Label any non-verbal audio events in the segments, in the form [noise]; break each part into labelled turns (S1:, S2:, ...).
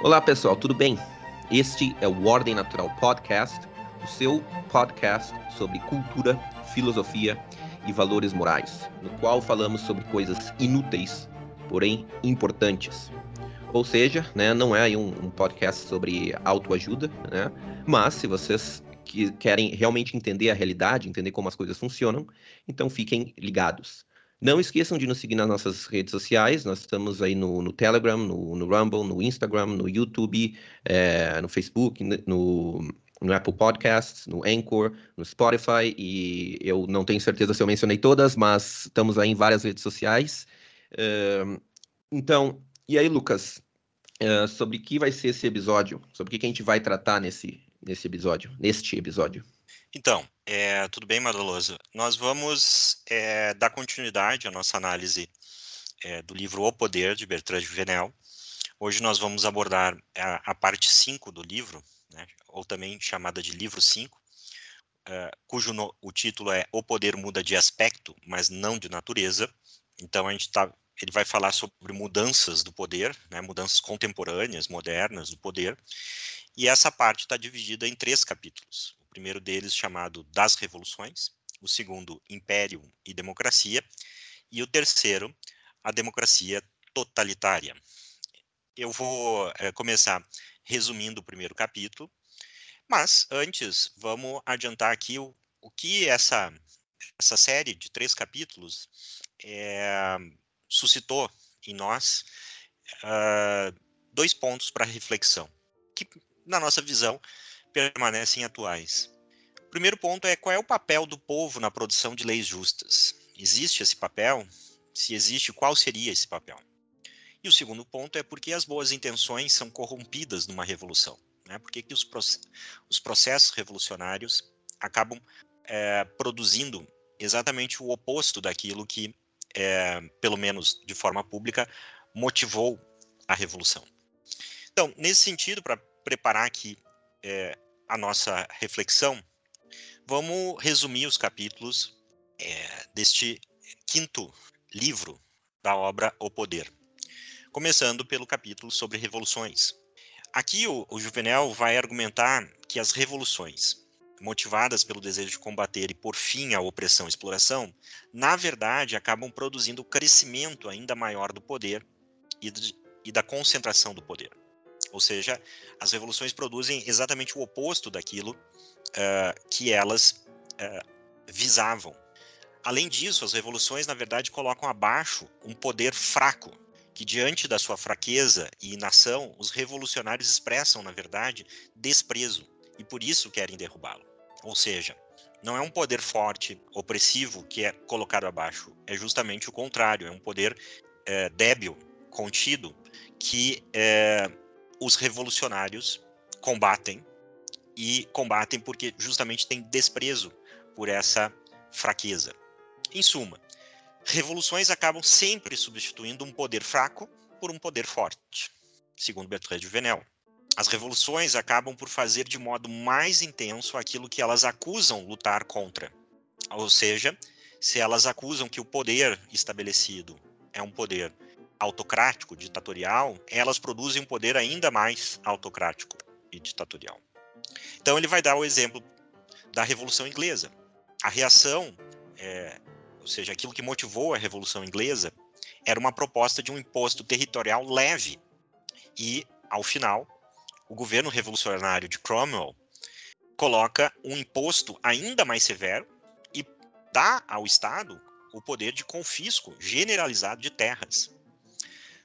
S1: Olá pessoal, tudo bem? Este é o Ordem Natural Podcast, o seu podcast sobre cultura, filosofia e valores morais, no qual falamos sobre coisas inúteis, porém importantes. Ou seja, né, não é um, um podcast sobre autoajuda, né, mas se vocês que querem realmente entender a realidade, entender como as coisas funcionam, então fiquem ligados. Não esqueçam de nos seguir nas nossas redes sociais. Nós estamos aí no, no Telegram, no, no, Rumble, no Instagram, no YouTube, é, no Facebook, no, no Apple Podcasts, no Anchor, no Spotify. E eu não tenho certeza se eu mencionei todas, mas estamos aí em várias redes sociais. Então, e aí, Lucas, sobre que vai ser esse episódio? Sobre o que a gente vai tratar nesse, nesse episódio, neste episódio?
S2: Então, é, tudo bem, Madaloso? Nós vamos é, dar continuidade à nossa análise é, do livro O Poder, de Bertrand Juvenel. Hoje nós vamos abordar a, a parte 5 do livro, né, ou também chamada de livro 5, cujo no, o título é O Poder Muda de Aspecto, mas não de Natureza. Então, a gente tá, ele vai falar sobre mudanças do poder, né, mudanças contemporâneas, modernas do poder, e essa parte está dividida em três capítulos primeiro deles chamado Das Revoluções, o segundo, Império e Democracia, e o terceiro, a democracia totalitária. Eu vou é, começar resumindo o primeiro capítulo, mas antes vamos adiantar aqui o, o que essa, essa série de três capítulos é, suscitou em nós uh, dois pontos para reflexão, que, na nossa visão, permanecem atuais. O primeiro ponto é qual é o papel do povo na produção de leis justas? Existe esse papel? Se existe, qual seria esse papel? E o segundo ponto é por que as boas intenções são corrompidas numa revolução? Né? Por que, que os, os processos revolucionários acabam é, produzindo exatamente o oposto daquilo que, é, pelo menos de forma pública, motivou a revolução? Então, nesse sentido, para preparar aqui é, a nossa reflexão, vamos resumir os capítulos é, deste quinto livro da obra O Poder. Começando pelo capítulo sobre revoluções. Aqui o, o Juvenel vai argumentar que as revoluções, motivadas pelo desejo de combater e por fim a opressão e exploração, na verdade acabam produzindo o crescimento ainda maior do poder e, de, e da concentração do poder. Ou seja, as revoluções produzem exatamente o oposto daquilo uh, que elas uh, visavam. Além disso, as revoluções, na verdade, colocam abaixo um poder fraco, que diante da sua fraqueza e inação, os revolucionários expressam, na verdade, desprezo e por isso querem derrubá-lo. Ou seja, não é um poder forte, opressivo, que é colocado abaixo, é justamente o contrário, é um poder é, débil, contido, que é, os revolucionários combatem e combatem porque justamente têm desprezo por essa fraqueza. Em suma, revoluções acabam sempre substituindo um poder fraco por um poder forte, segundo Bertrand de Venel. As revoluções acabam por fazer de modo mais intenso aquilo que elas acusam lutar contra. Ou seja, se elas acusam que o poder estabelecido é um poder autocrático, ditatorial, elas produzem um poder ainda mais autocrático e ditatorial. Então ele vai dar o exemplo da Revolução Inglesa. A reação, é, ou seja, aquilo que motivou a Revolução Inglesa, era uma proposta de um imposto territorial leve. E, ao final, o governo revolucionário de Cromwell coloca um imposto ainda mais severo e dá ao Estado o poder de confisco generalizado de terras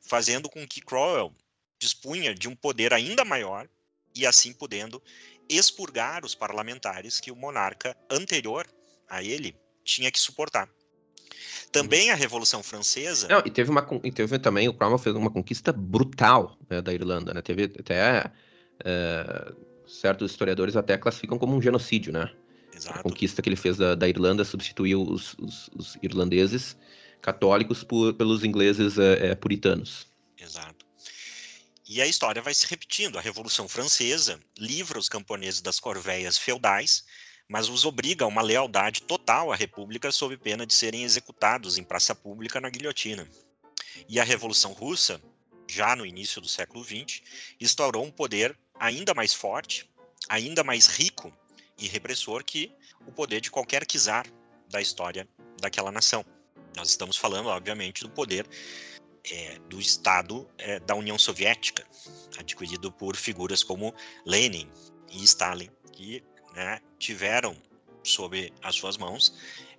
S2: fazendo com que Cromwell dispunha de um poder ainda maior e assim podendo expurgar os parlamentares que o monarca anterior a ele tinha que suportar. Também a Revolução Francesa.
S1: Não, e teve uma e teve também o Cromwell fez uma conquista brutal né, da Irlanda, né? Teve até é, certos historiadores até classificam como um genocídio, né? Exato. A conquista que ele fez da, da Irlanda substituiu os, os, os irlandeses católicos por, pelos ingleses é, é, puritanos.
S2: Exato. E a história vai se repetindo. A Revolução Francesa livra os camponeses das corveias feudais, mas os obriga a uma lealdade total à República sob pena de serem executados em praça pública na guilhotina. E a Revolução Russa já no início do século XX, instaurou um poder ainda mais forte, ainda mais rico e repressor que o poder de qualquer czar da história daquela nação. Nós estamos falando, obviamente, do poder é, do Estado é, da União Soviética, adquirido por figuras como Lenin e Stalin, que né, tiveram sob as suas mãos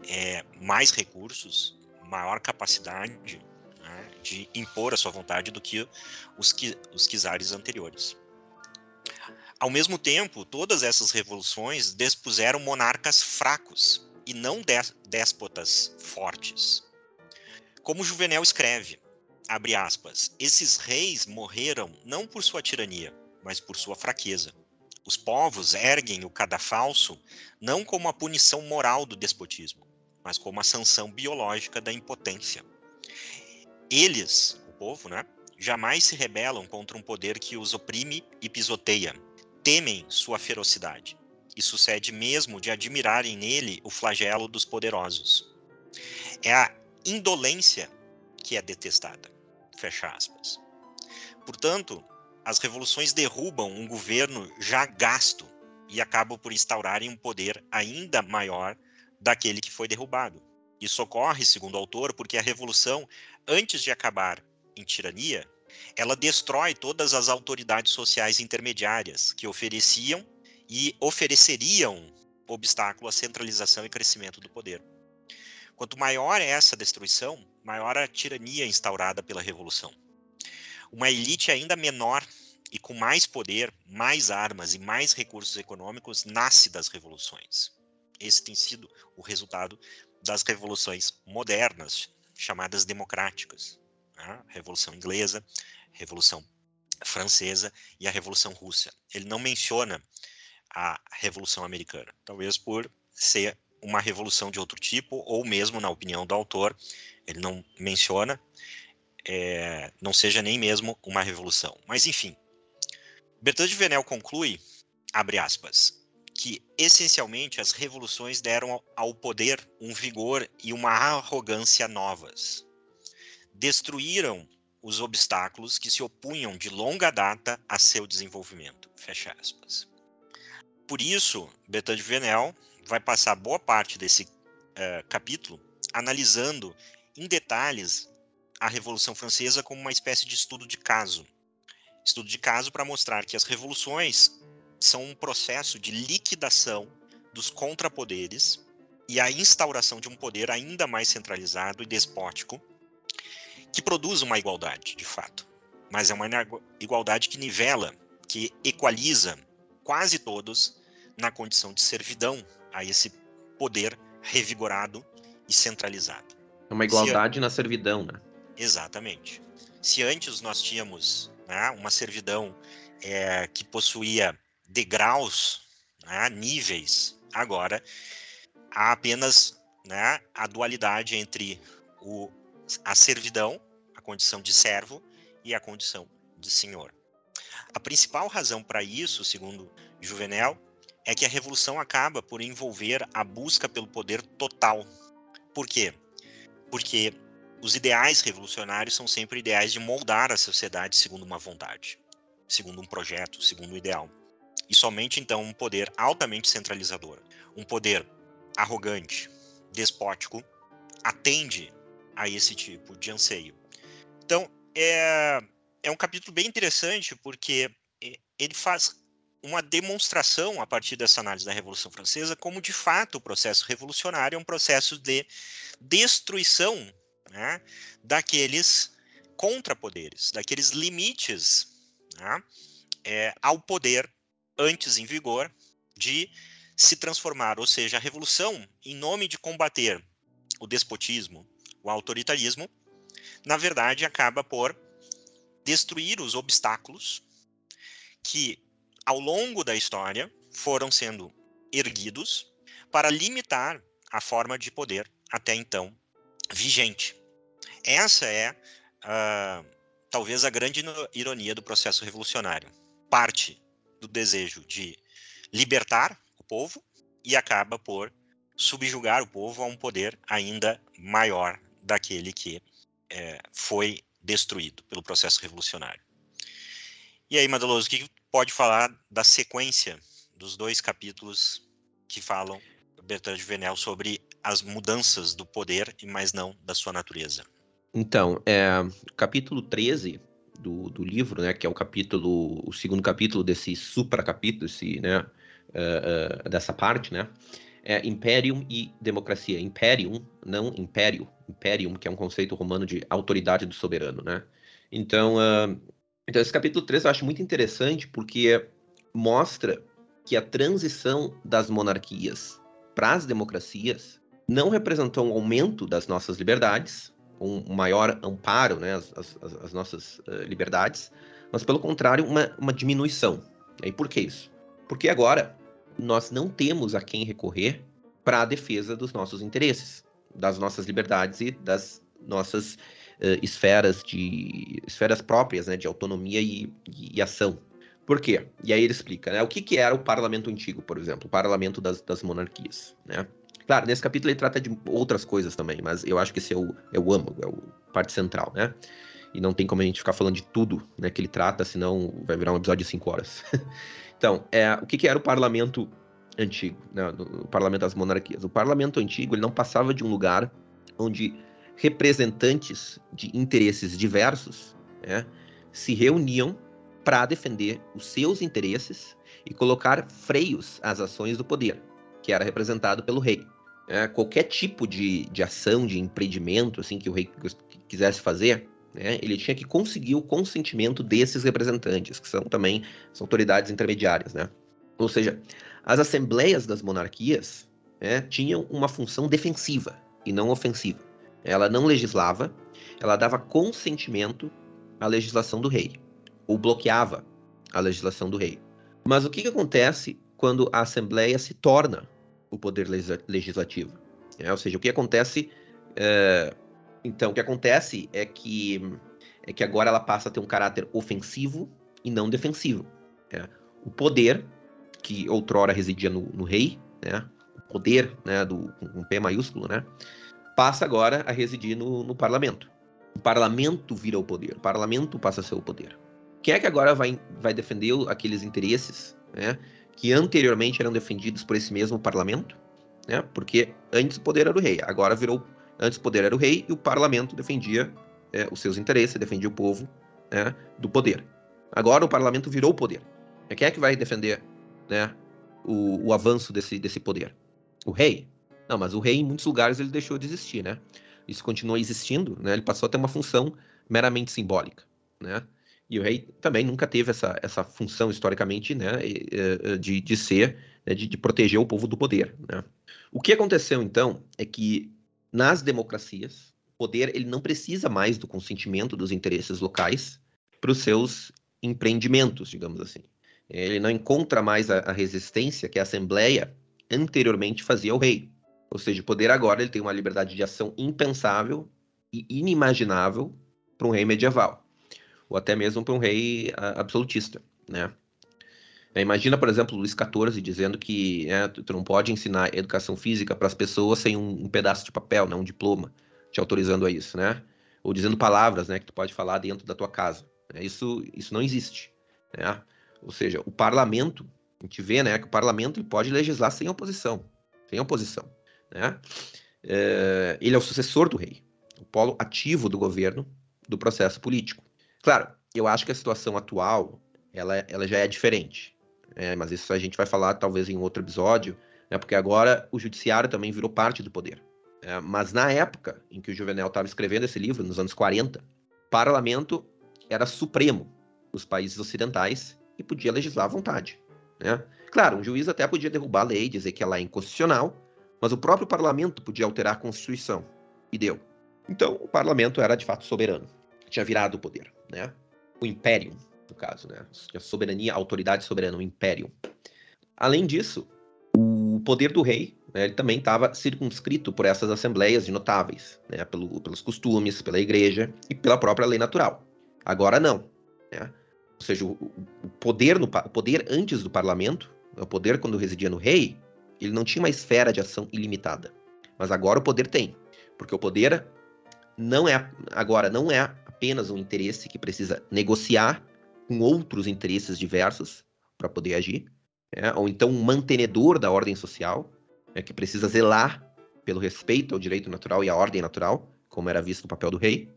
S2: é, mais recursos, maior capacidade né, de impor a sua vontade do que os, os czares anteriores. Ao mesmo tempo, todas essas revoluções despuseram monarcas fracos e não déspotas fortes. Como Juvenal escreve, abre aspas, esses reis morreram não por sua tirania, mas por sua fraqueza. Os povos erguem o cadafalso não como a punição moral do despotismo, mas como a sanção biológica da impotência. Eles, o povo, né, jamais se rebelam contra um poder que os oprime e pisoteia. Temem sua ferocidade. E sucede mesmo de admirarem nele o flagelo dos poderosos. É a indolência que é detestada. Fecha aspas. Portanto, as revoluções derrubam um governo já gasto e acabam por instaurarem um poder ainda maior daquele que foi derrubado. Isso ocorre, segundo o autor, porque a revolução, antes de acabar em tirania, ela destrói todas as autoridades sociais intermediárias que ofereciam e ofereceriam obstáculo à centralização e crescimento do poder. Quanto maior é essa destruição, maior a tirania instaurada pela revolução. Uma elite ainda menor e com mais poder, mais armas e mais recursos econômicos nasce das revoluções. Esse tem sido o resultado das revoluções modernas, chamadas democráticas. Né? Revolução Inglesa, Revolução Francesa e a Revolução Russa. Ele não menciona a Revolução Americana, talvez por ser uma revolução de outro tipo, ou mesmo, na opinião do autor, ele não menciona, é, não seja nem mesmo uma revolução. Mas, enfim, Bertrand de Venel conclui, abre aspas, que essencialmente as revoluções deram ao poder um vigor e uma arrogância novas. Destruíram os obstáculos que se opunham de longa data a seu desenvolvimento. Fecha aspas. Por isso, Bertrand de Venel vai passar boa parte desse uh, capítulo analisando em detalhes a Revolução Francesa como uma espécie de estudo de caso. Estudo de caso para mostrar que as revoluções são um processo de liquidação dos contrapoderes e a instauração de um poder ainda mais centralizado e despótico, que produz uma igualdade, de fato. Mas é uma igualdade que nivela, que equaliza quase todos na condição de servidão a esse poder revigorado e centralizado.
S1: É uma igualdade Se, na servidão, né?
S2: Exatamente. Se antes nós tínhamos né, uma servidão é, que possuía degraus, né, níveis, agora há apenas né, a dualidade entre o, a servidão, a condição de servo, e a condição de senhor. A principal razão para isso, segundo Juvenel, é que a revolução acaba por envolver a busca pelo poder total. Por quê? Porque os ideais revolucionários são sempre ideais de moldar a sociedade segundo uma vontade, segundo um projeto, segundo um ideal. E somente então um poder altamente centralizador, um poder arrogante, despótico, atende a esse tipo de anseio. Então, é, é um capítulo bem interessante porque ele faz uma demonstração a partir dessa análise da Revolução Francesa como de fato o processo revolucionário é um processo de destruição né, daqueles contrapoderes, daqueles limites né, é, ao poder antes em vigor de se transformar, ou seja, a revolução em nome de combater o despotismo, o autoritarismo, na verdade acaba por destruir os obstáculos que ao longo da história, foram sendo erguidos para limitar a forma de poder até então vigente. Essa é uh, talvez a grande ironia do processo revolucionário. Parte do desejo de libertar o povo e acaba por subjugar o povo a um poder ainda maior daquele que é, foi destruído pelo processo revolucionário. E aí, Madaloso, o que pode falar da sequência dos dois capítulos que falam Bertrand de Venel sobre as mudanças do poder, mas não da sua natureza?
S1: Então, é, capítulo 13 do, do livro, né, que é o capítulo, o segundo capítulo desse supracapítulo, esse, né, uh, uh, dessa parte, né, é Imperium e Democracia. Imperium, não Império. Imperium, que é um conceito romano de autoridade do soberano, né. Então, uh, então esse capítulo 13 eu acho muito interessante porque mostra que a transição das monarquias para as democracias não representou um aumento das nossas liberdades, um maior amparo né, às nossas uh, liberdades, mas pelo contrário, uma, uma diminuição. E por que isso? Porque agora nós não temos a quem recorrer para a defesa dos nossos interesses, das nossas liberdades e das nossas uh, esferas de esferas próprias, né, de autonomia e, e, ação. Por quê? E aí ele explica, né, o que, que era o parlamento antigo, por exemplo, o parlamento das, das monarquias, né? Claro, nesse capítulo ele trata de outras coisas também, mas eu acho que esse é o, é o âmago, é a parte central, né? E não tem como a gente ficar falando de tudo né, que ele trata, senão vai virar um episódio de cinco horas. [laughs] então, é, o que, que, era o parlamento antigo, né, o parlamento das monarquias? O parlamento antigo ele não passava de um lugar onde representantes de interesses diversos né, se reuniam para defender os seus interesses e colocar freios às ações do poder, que era representado pelo rei né, qualquer tipo de, de ação, de empreendimento assim que o rei quisesse fazer, né, ele tinha que conseguir o consentimento desses representantes, que são também as autoridades intermediárias. Né? Ou seja, as assembleias das monarquias né, tinham uma função defensiva e não ofensiva. Ela não legislava, ela dava consentimento à legislação do rei, ou bloqueava a legislação do rei. Mas o que, que acontece quando a Assembleia se torna o poder legislativo. É, ou seja, o que acontece. É, então, o que acontece é que, é que agora ela passa a ter um caráter ofensivo e não defensivo. É. O poder, que outrora residia no, no rei, né, o poder né, do, com um P maiúsculo, né, passa agora a residir no, no parlamento. O parlamento vira o poder, o parlamento passa a ser o poder. Quem é que agora vai, vai defender aqueles interesses né, que anteriormente eram defendidos por esse mesmo parlamento, né? Porque antes o poder era o rei, agora virou antes o poder era o rei e o parlamento defendia é, os seus interesses, defendia o povo né, do poder. Agora o parlamento virou o poder. E quem é que vai defender né, o, o avanço desse, desse poder? O rei? Não, mas o rei em muitos lugares ele deixou de existir, né? Isso continua existindo, né? Ele passou a ter uma função meramente simbólica, né? E o rei também nunca teve essa, essa função historicamente né, de, de ser, né, de, de, proteger o povo do poder. Né? O que aconteceu então é que nas democracias, o poder ele não precisa mais do consentimento dos interesses locais para os seus empreendimentos, digamos assim. Ele não encontra mais a, a resistência que a Assembleia anteriormente fazia ao rei. Ou seja, o poder agora ele tem uma liberdade de ação impensável e inimaginável para um rei medieval ou até mesmo para um rei absolutista, né? É, imagina, por exemplo, Luís XIV dizendo que né, tu não pode ensinar educação física para as pessoas sem um, um, pedaço de papel, né, um diploma, te autorizando a isso, né? Ou dizendo palavras, né, que tu pode falar dentro da tua casa. Né? Isso, isso não existe, né? Ou seja, o parlamento, a gente vê, né, que o parlamento pode legislar sem oposição, sem oposição, né? É, ele é o sucessor do rei, o polo ativo do governo do processo político. Claro, eu acho que a situação atual, ela, ela já é diferente. É, mas isso a gente vai falar talvez em outro episódio, né, porque agora o judiciário também virou parte do poder. É, mas na época em que o Juvenal estava escrevendo esse livro, nos anos 40, o parlamento era supremo nos países ocidentais e podia legislar à vontade. Né? Claro, um juiz até podia derrubar a lei, dizer que ela é inconstitucional, mas o próprio parlamento podia alterar a Constituição. E deu. Então, o parlamento era de fato soberano tinha virado o poder, né? O império, no caso, né? A soberania, a autoridade soberana, o império. Além disso, o poder do rei, né, ele também estava circunscrito por essas assembleias de notáveis, né? Pelo, pelos costumes, pela igreja e pela própria lei natural. Agora não, né? Ou seja, o, o poder no o poder antes do parlamento, o poder quando residia no rei, ele não tinha uma esfera de ação ilimitada. Mas agora o poder tem, porque o poder não é agora não é apenas um interesse que precisa negociar com outros interesses diversos para poder agir, é, ou então um mantenedor da ordem social, é, que precisa zelar pelo respeito ao direito natural e à ordem natural, como era visto o papel do rei.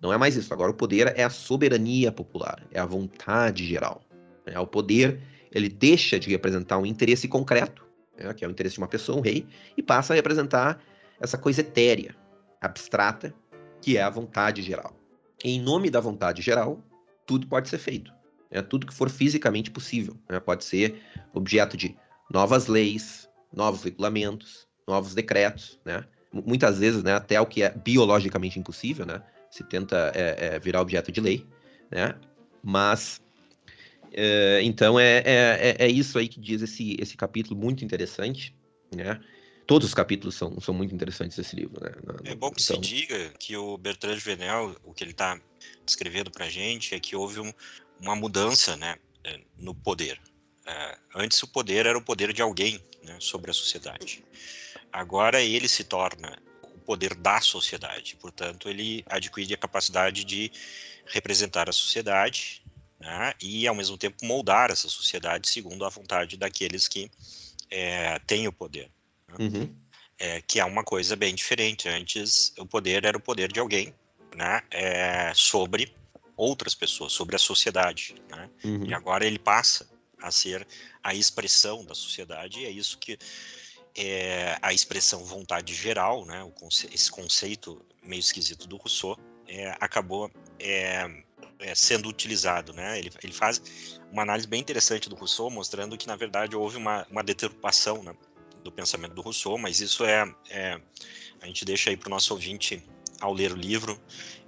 S1: Não é mais isso. Agora o poder é a soberania popular, é a vontade geral. É, o poder ele deixa de representar um interesse concreto, é, que é o interesse de uma pessoa, um rei, e passa a representar essa coisa etérea, abstrata, que é a vontade geral. Em nome da vontade geral, tudo pode ser feito. É, tudo que for fisicamente possível. Né? Pode ser objeto de novas leis, novos regulamentos, novos decretos. Né? Muitas vezes, né, até o que é biologicamente impossível, né, se tenta é, é, virar objeto de lei. Né? Mas, é, então, é, é, é, isso aí que diz esse, esse capítulo muito interessante. Né? Todos os capítulos são, são muito interessantes desse livro. Né?
S2: É bom que então... se diga que o Bertrand Venel, o que ele está descrevendo para a gente, é que houve um, uma mudança né, é, no poder. É, antes o poder era o poder de alguém né, sobre a sociedade. Agora ele se torna o poder da sociedade. Portanto, ele adquire a capacidade de representar a sociedade né, e, ao mesmo tempo, moldar essa sociedade segundo a vontade daqueles que é, têm o poder. Uhum. É, que é uma coisa bem diferente. Antes, o poder era o poder de alguém né, é, sobre outras pessoas, sobre a sociedade. Né? Uhum. E agora ele passa a ser a expressão da sociedade, e é isso que é a expressão vontade geral, né, conce esse conceito meio esquisito do Rousseau, é, acabou é, sendo utilizado. Né? Ele, ele faz uma análise bem interessante do Rousseau, mostrando que, na verdade, houve uma, uma deturpação né, do pensamento do Rousseau, mas isso é, é a gente deixa aí para o nosso ouvinte, ao ler o livro,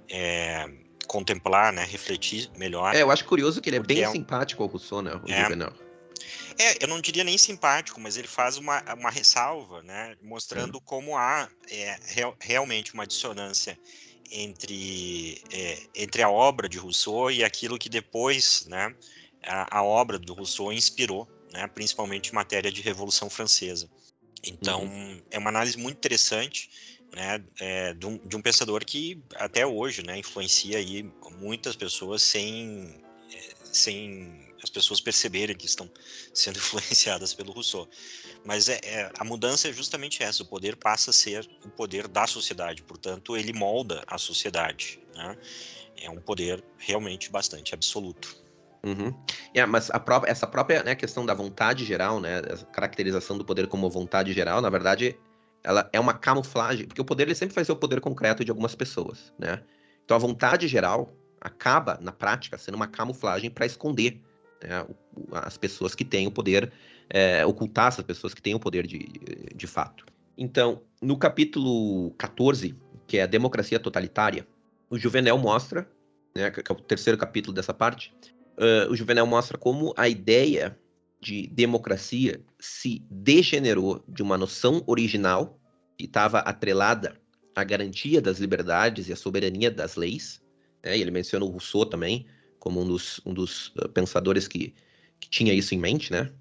S2: é, contemplar, né, refletir melhor.
S1: É, eu acho curioso que ele é bem é simpático ao Rousseau, né, o
S2: é, Juvenal. É, eu não diria nem simpático, mas ele faz uma, uma ressalva, né, mostrando como há é, real, realmente uma dissonância entre, é, entre a obra de Rousseau e aquilo que depois, né, a, a obra do Rousseau inspirou, né, principalmente em matéria de Revolução Francesa. Então, uhum. é uma análise muito interessante, né, é, de, um, de, um, pensador que até hoje, né, influencia aí muitas pessoas sem, é, sem as pessoas perceberem que estão [laughs] sendo influenciadas pelo Rousseau. Mas é, é, a mudança é justamente essa: o poder passa a ser o poder da sociedade, portanto, ele molda a sociedade. Né? É um poder realmente bastante absoluto.
S1: Uhum. É, mas própria, essa própria né, questão da vontade geral, né, a caracterização do poder como vontade geral, na verdade, ela é uma camuflagem, porque o poder ele sempre vai ser o poder concreto de algumas pessoas, né? Então a vontade geral acaba, na prática, sendo uma camuflagem para esconder né, as pessoas que têm o poder, é, ocultar essas pessoas que têm o poder de, de fato. Então, no capítulo 14, que é a democracia totalitária, o Juvenel mostra, né, que é o terceiro capítulo dessa parte, uh, o Juvenel mostra como a ideia de democracia se degenerou de uma noção original que estava atrelada à garantia das liberdades e à soberania das leis. Né? Ele menciona o Rousseau também como um dos, um dos uh, pensadores que, que tinha isso em mente, né?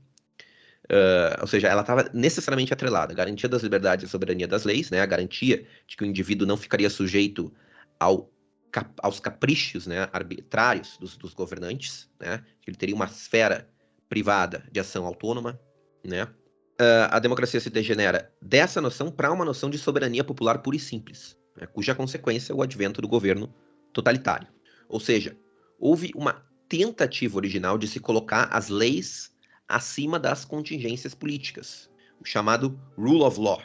S1: Uh, ou seja, ela estava necessariamente atrelada à garantia das liberdades e à soberania das leis, né? A garantia de que o indivíduo não ficaria sujeito ao cap, aos caprichos né, arbitrários dos, dos governantes, né? Que ele teria uma esfera privada de ação autônoma, né? Uh, a democracia se degenera dessa noção para uma noção de soberania popular pura e simples, né, cuja consequência é o advento do governo totalitário. Ou seja, houve uma tentativa original de se colocar as leis acima das contingências políticas, o chamado rule of law,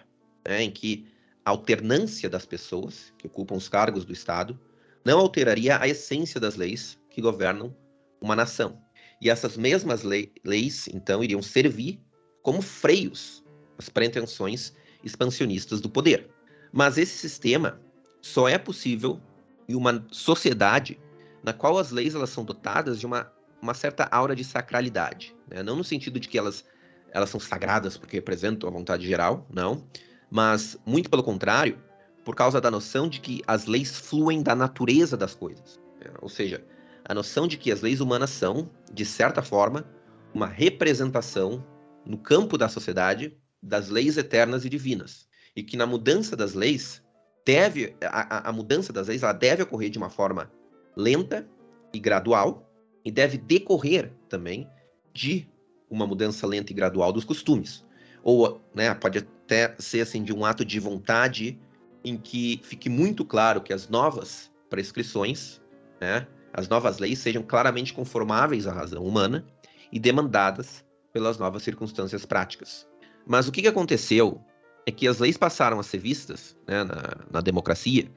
S1: né, em que a alternância das pessoas que ocupam os cargos do Estado não alteraria a essência das leis que governam uma nação. E essas mesmas lei, leis, então, iriam servir como freios às pretensões expansionistas do poder. Mas esse sistema só é possível em uma sociedade na qual as leis elas são dotadas de uma, uma certa aura de sacralidade. Né? Não no sentido de que elas, elas são sagradas porque representam a vontade geral, não. Mas, muito pelo contrário, por causa da noção de que as leis fluem da natureza das coisas. Né? Ou seja, a noção de que as leis humanas são, de certa forma, uma representação no campo da sociedade das leis eternas e divinas. E que na mudança das leis, deve a, a mudança das leis ela deve ocorrer de uma forma lenta e gradual e deve decorrer também de uma mudança lenta e gradual dos costumes. Ou né, pode até ser assim, de um ato de vontade em que fique muito claro que as novas prescrições, né, as novas leis sejam claramente conformáveis à razão humana e demandadas pelas novas circunstâncias práticas. Mas o que aconteceu é que as leis passaram a ser vistas né, na, na, democracia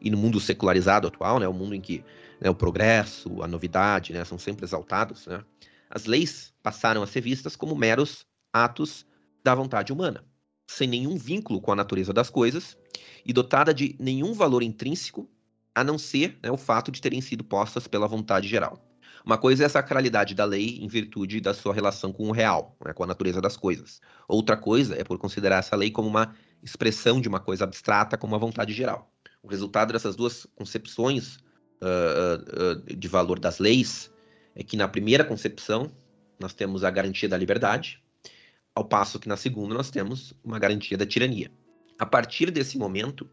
S1: e no mundo secularizado atual, né, o mundo em que né, o progresso, a novidade né, são sempre exaltados, né, as leis passaram a ser vistas como meros atos da vontade humana, sem nenhum vínculo com a natureza das coisas e dotada de nenhum valor intrínseco a não ser né, o fato de terem sido postas pela vontade geral. Uma coisa é a sacralidade da lei em virtude da sua relação com o real, né, com a natureza das coisas. Outra coisa é por considerar essa lei como uma expressão de uma coisa abstrata, como a vontade geral. O resultado dessas duas concepções uh, uh, de valor das leis é que na primeira concepção nós temos a garantia da liberdade, ao passo que na segunda nós temos uma garantia da tirania. A partir desse momento,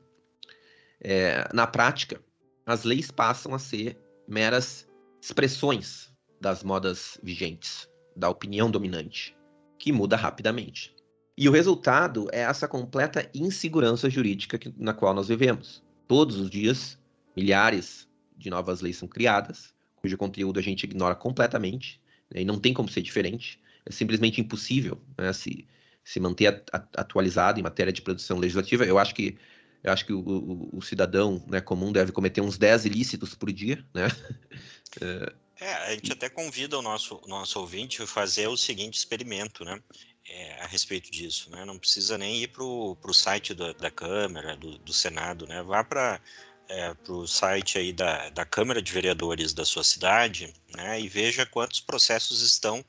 S1: é, na prática, as leis passam a ser meras expressões das modas vigentes, da opinião dominante, que muda rapidamente. E o resultado é essa completa insegurança jurídica que, na qual nós vivemos. Todos os dias, milhares de novas leis são criadas, cujo conteúdo a gente ignora completamente, né, e não tem como ser diferente. É simplesmente impossível né, se, se manter atualizado em matéria de produção legislativa. Eu acho que eu acho que o, o, o cidadão né, comum deve cometer uns 10 ilícitos por dia, né? [laughs]
S2: É, é, a gente até convida o nosso, nosso ouvinte a fazer o seguinte experimento, né? É, a respeito disso, né? Não precisa nem ir para o site da, da Câmara, do, do Senado, né? Vá para é, o site aí da, da Câmara de Vereadores da sua cidade, né? E veja quantos processos estão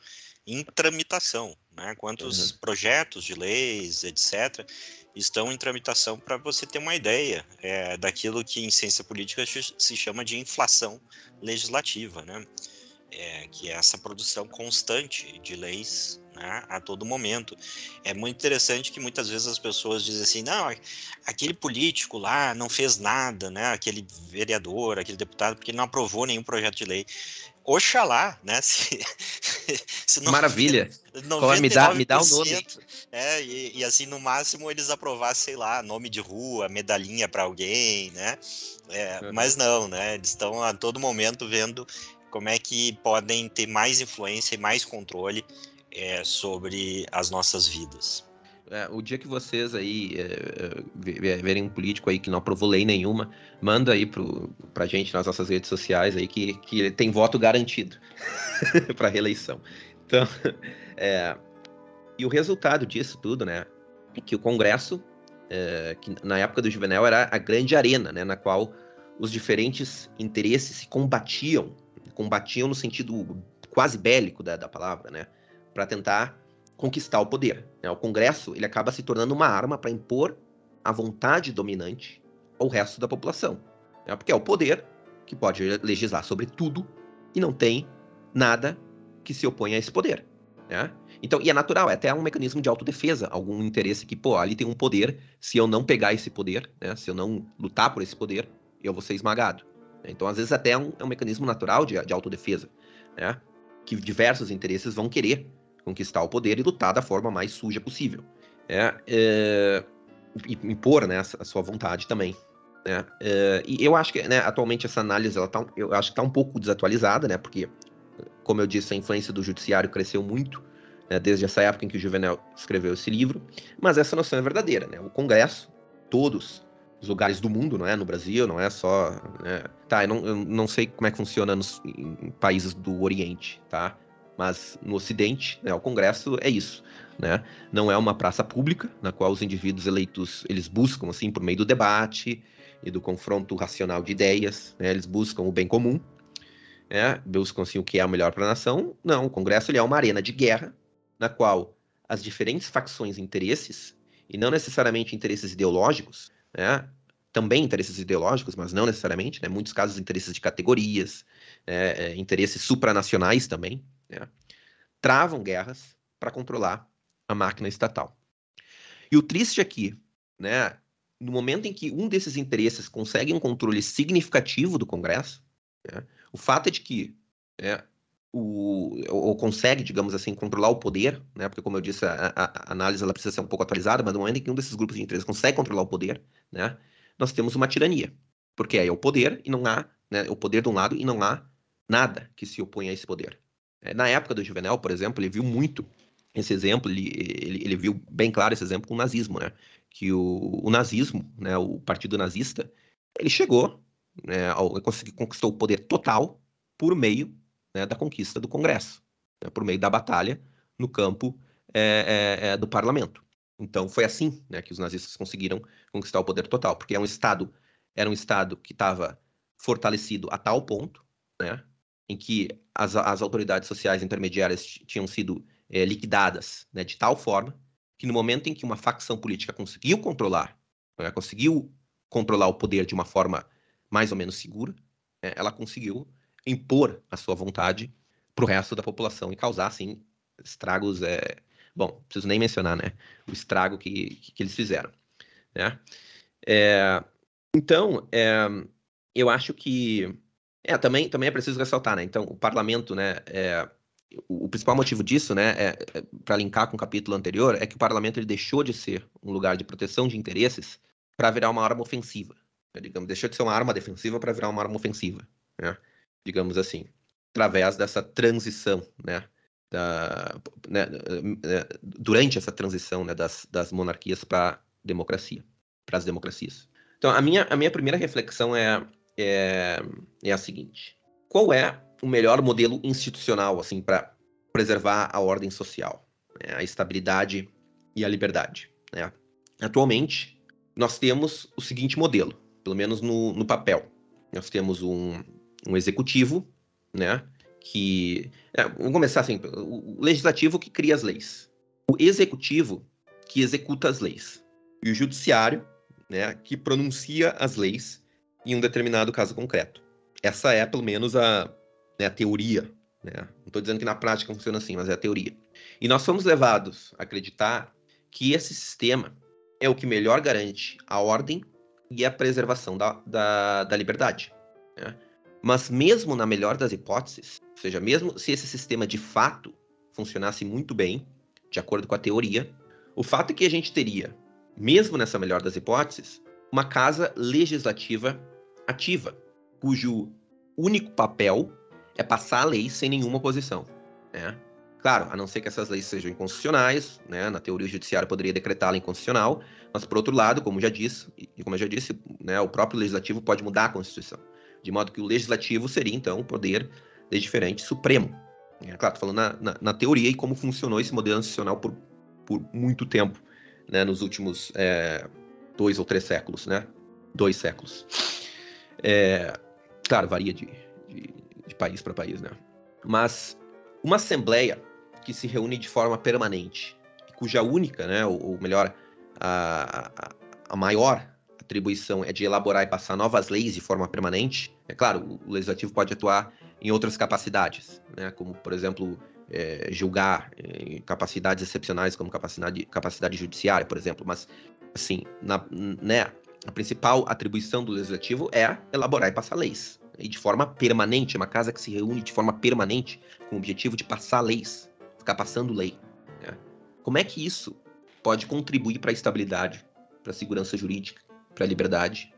S2: em tramitação, né? Quantos uhum. projetos de leis, etc estão em tramitação para você ter uma ideia é, daquilo que em ciência política se chama de inflação legislativa, né? É, que é essa produção constante de leis né, a todo momento. É muito interessante que muitas vezes as pessoas dizem assim, não, aquele político lá não fez nada, né, aquele vereador, aquele deputado, porque não aprovou nenhum projeto de lei. Oxalá, né? [laughs] Se,
S1: se não, Maravilha. Não me dá, me dá o nome.
S2: É, e, e, assim, no máximo eles aprovassem, sei lá, nome de rua, medalhinha para alguém, né? É. Mas não, né? Eles estão a todo momento vendo como é que podem ter mais influência e mais controle é, sobre as nossas vidas.
S1: É, o dia que vocês aí é, verem um político aí que não aprovou lei nenhuma, manda aí pro, pra gente nas nossas redes sociais aí que, que tem voto garantido [laughs] para reeleição. Então, é, e o resultado disso tudo, né, é que o Congresso, é, que na época do Juvenal era a grande arena, né, na qual os diferentes interesses se combatiam, combatiam no sentido quase bélico da, da palavra, né, para tentar conquistar o poder. Né? O Congresso ele acaba se tornando uma arma para impor a vontade dominante ao resto da população. Né? Porque é o poder que pode legislar sobre tudo e não tem nada que se oponha a esse poder. Né? Então, e é natural, é até um mecanismo de autodefesa, algum interesse que, pô, ali tem um poder, se eu não pegar esse poder, né, se eu não lutar por esse poder, eu vou ser esmagado. Então, às vezes, até é um, é um mecanismo natural de, de autodefesa, né, que diversos interesses vão querer conquistar o poder e lutar da forma mais suja possível. É, é, e impor né, a sua vontade também. Né? É, e eu acho que né, atualmente essa análise ela tá, eu acho que está um pouco desatualizada, né, porque, como eu disse, a influência do judiciário cresceu muito né, desde essa época em que o Juvenal escreveu esse livro, mas essa noção é verdadeira. Né? O Congresso, todos os lugares do mundo, não é no Brasil, não é só. Né? Tá, eu não, eu não sei como é que funciona nos em países do Oriente, tá? Mas no Ocidente, né, o Congresso é isso, né? Não é uma praça pública na qual os indivíduos eleitos eles buscam assim por meio do debate e do confronto racional de ideias, né? Eles buscam o bem comum, né? Buscam assim o que é o melhor para a nação. Não, o Congresso ele é uma arena de guerra na qual as diferentes facções e interesses e não necessariamente interesses ideológicos, né? Também interesses ideológicos, mas não necessariamente, né? Muitos casos interesses de categorias, é, é, interesses supranacionais também, né, travam guerras para controlar a máquina estatal. E o triste aqui, né, no momento em que um desses interesses consegue um controle significativo do Congresso, Né? O fato é de que é, o, ou consegue, digamos assim, controlar o poder, né? Porque como eu disse, a, a, análise ela precisa ser um pouco atualizada, mas no momento em que um desses grupos de interesse consegue controlar o poder, né? Nós temos uma tirania, porque aí é o poder e não há, né? O poder de um lado e não há nada que se oponha a esse poder. É, na época do Juvenal, por exemplo, ele viu muito esse exemplo, ele, ele, ele, viu bem claro esse exemplo com o nazismo, né? Que o, o nazismo, né? O partido nazista, ele chegou, né? Ao, conquistou o poder total por meio né, da conquista do Congresso, né, por meio da batalha no campo é, é, é, do parlamento. Então foi assim né, que os nazistas conseguiram conquistar o poder total, porque é um estado era um estado que estava fortalecido a tal ponto, né, em que as, as autoridades sociais intermediárias tinham sido é, liquidadas né, de tal forma que no momento em que uma facção política conseguiu controlar, né, conseguiu controlar o poder de uma forma mais ou menos segura, né, ela conseguiu impor a sua vontade para o resto da população e causar, assim, estragos. É... Bom, preciso nem mencionar, né? O estrago que, que, que eles fizeram. Né? É... Então, é... eu acho que. É, também, também é preciso ressaltar, né? Então, o parlamento, né? É... O, o principal motivo disso, né, é, é para linkar com o capítulo anterior, é que o parlamento ele deixou de ser um lugar de proteção de interesses para virar uma arma ofensiva. Né? Digamos, deixou de ser uma arma defensiva para virar uma arma ofensiva. Né? digamos assim, através dessa transição, né, da, né, né durante essa transição né, das, das monarquias para democracia, para as democracias. Então, a minha, a minha primeira reflexão é, é, é a seguinte: qual é o melhor modelo institucional assim para preservar a ordem social, né, a estabilidade e a liberdade? Né? Atualmente, nós temos o seguinte modelo, pelo menos no, no papel. Nós temos um, um executivo, né? Que. É, vamos começar assim: o legislativo que cria as leis, o executivo que executa as leis, e o judiciário, né? Que pronuncia as leis em um determinado caso concreto. Essa é, pelo menos, a, né, a teoria. Né? Não estou dizendo que na prática funciona assim, mas é a teoria. E nós fomos levados a acreditar que esse sistema é o que melhor garante a ordem e a preservação da, da, da liberdade. Né? Mas mesmo na melhor das hipóteses, ou seja, mesmo se esse sistema de fato funcionasse muito bem, de acordo com a teoria, o fato é que a gente teria, mesmo nessa melhor das hipóteses, uma casa legislativa ativa, cujo único papel é passar a lei sem nenhuma oposição. Né? Claro, a não ser que essas leis sejam inconstitucionais, né? na teoria o judiciário poderia decretá-la inconstitucional, mas por outro lado, como já disse, e como eu já disse, né, o próprio legislativo pode mudar a Constituição de modo que o legislativo seria, então, o poder diferente supremo. É claro, falando na, na, na, teoria e como funcionou esse modelo institucional por, por muito tempo, né, nos últimos é, dois ou três séculos, né? Dois séculos. É, claro, varia de, de, de país para país, né? Mas uma assembleia que se reúne de forma permanente, cuja única, né, ou, ou melhor, a, a, a maior atribuição é de elaborar e passar novas leis de forma permanente, é claro, o legislativo pode atuar em outras capacidades, né, como, por exemplo, é, julgar em capacidades excepcionais, como capacidade, capacidade judiciária, por exemplo, mas, assim, na, né, a principal atribuição do legislativo é elaborar e passar leis, e de forma permanente, uma casa que se reúne de forma permanente com o objetivo de passar leis, ficar passando lei. Né? Como é que isso pode contribuir para a estabilidade, para a segurança jurídica, para a liberdade?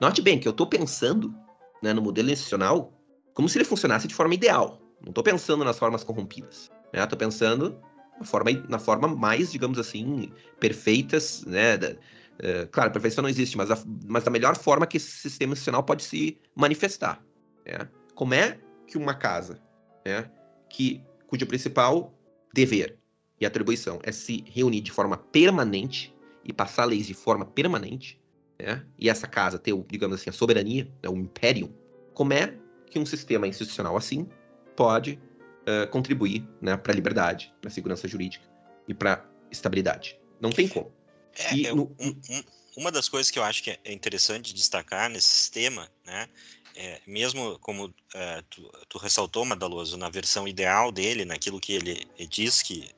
S1: Note bem que eu estou pensando né, no modelo institucional como se ele funcionasse de forma ideal. Não estou pensando nas formas corrompidas. Estou né? pensando na forma, na forma mais, digamos assim, perfeitas. Né, da, uh, claro, perfeição não existe, mas, a, mas da melhor forma que esse sistema institucional pode se manifestar. Né? Como é que uma casa, né, que, cujo principal dever e atribuição é se reunir de forma permanente e passar leis de forma permanente, né, e essa casa ter, digamos assim, a soberania, né, o império, como é que um sistema institucional assim pode uh, contribuir né, para a liberdade, para a segurança jurídica e para estabilidade? Não tem como.
S2: É, e, no... um, um, uma das coisas que eu acho que é interessante destacar nesse sistema, né, é, mesmo como uh, tu, tu, ressaltou, Madaloso, na versão ideal dele, naquilo que ele diz que,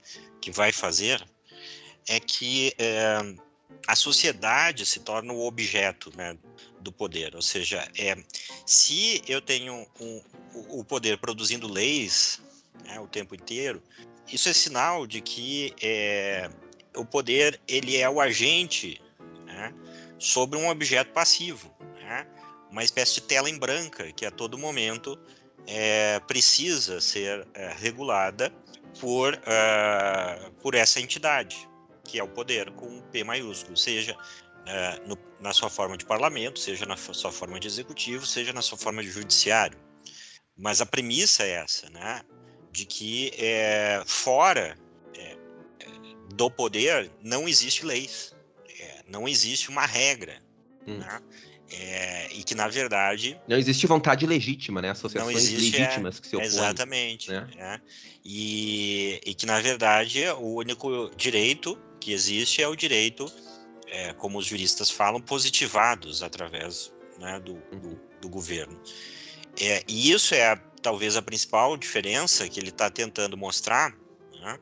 S2: que vai fazer, é que uh, a sociedade se torna o objeto né, do poder. Ou seja, é, se eu tenho um, o poder produzindo leis né, o tempo inteiro, isso é sinal de que é, o poder ele é o agente né, sobre um objeto passivo, né, uma espécie de tela em branca que a todo momento é, precisa ser é, regulada por, uh, por essa entidade, que é o poder com P maiúsculo, seja uh, no, na sua forma de parlamento, seja na sua forma de executivo, seja na sua forma de judiciário. Mas a premissa é essa, né? De que é, fora é, do poder não existe leis, é, não existe uma regra. Hum. Né? É, e que, na verdade.
S1: Não existe vontade legítima, né? Associações existe, legítimas que se opõem.
S2: Exatamente. Né? É. E, e, que, na verdade, o único direito que existe é o direito, é, como os juristas falam, positivados através né, do, do, uhum. do, governo. É, e isso é talvez a principal diferença que ele está tentando mostrar né,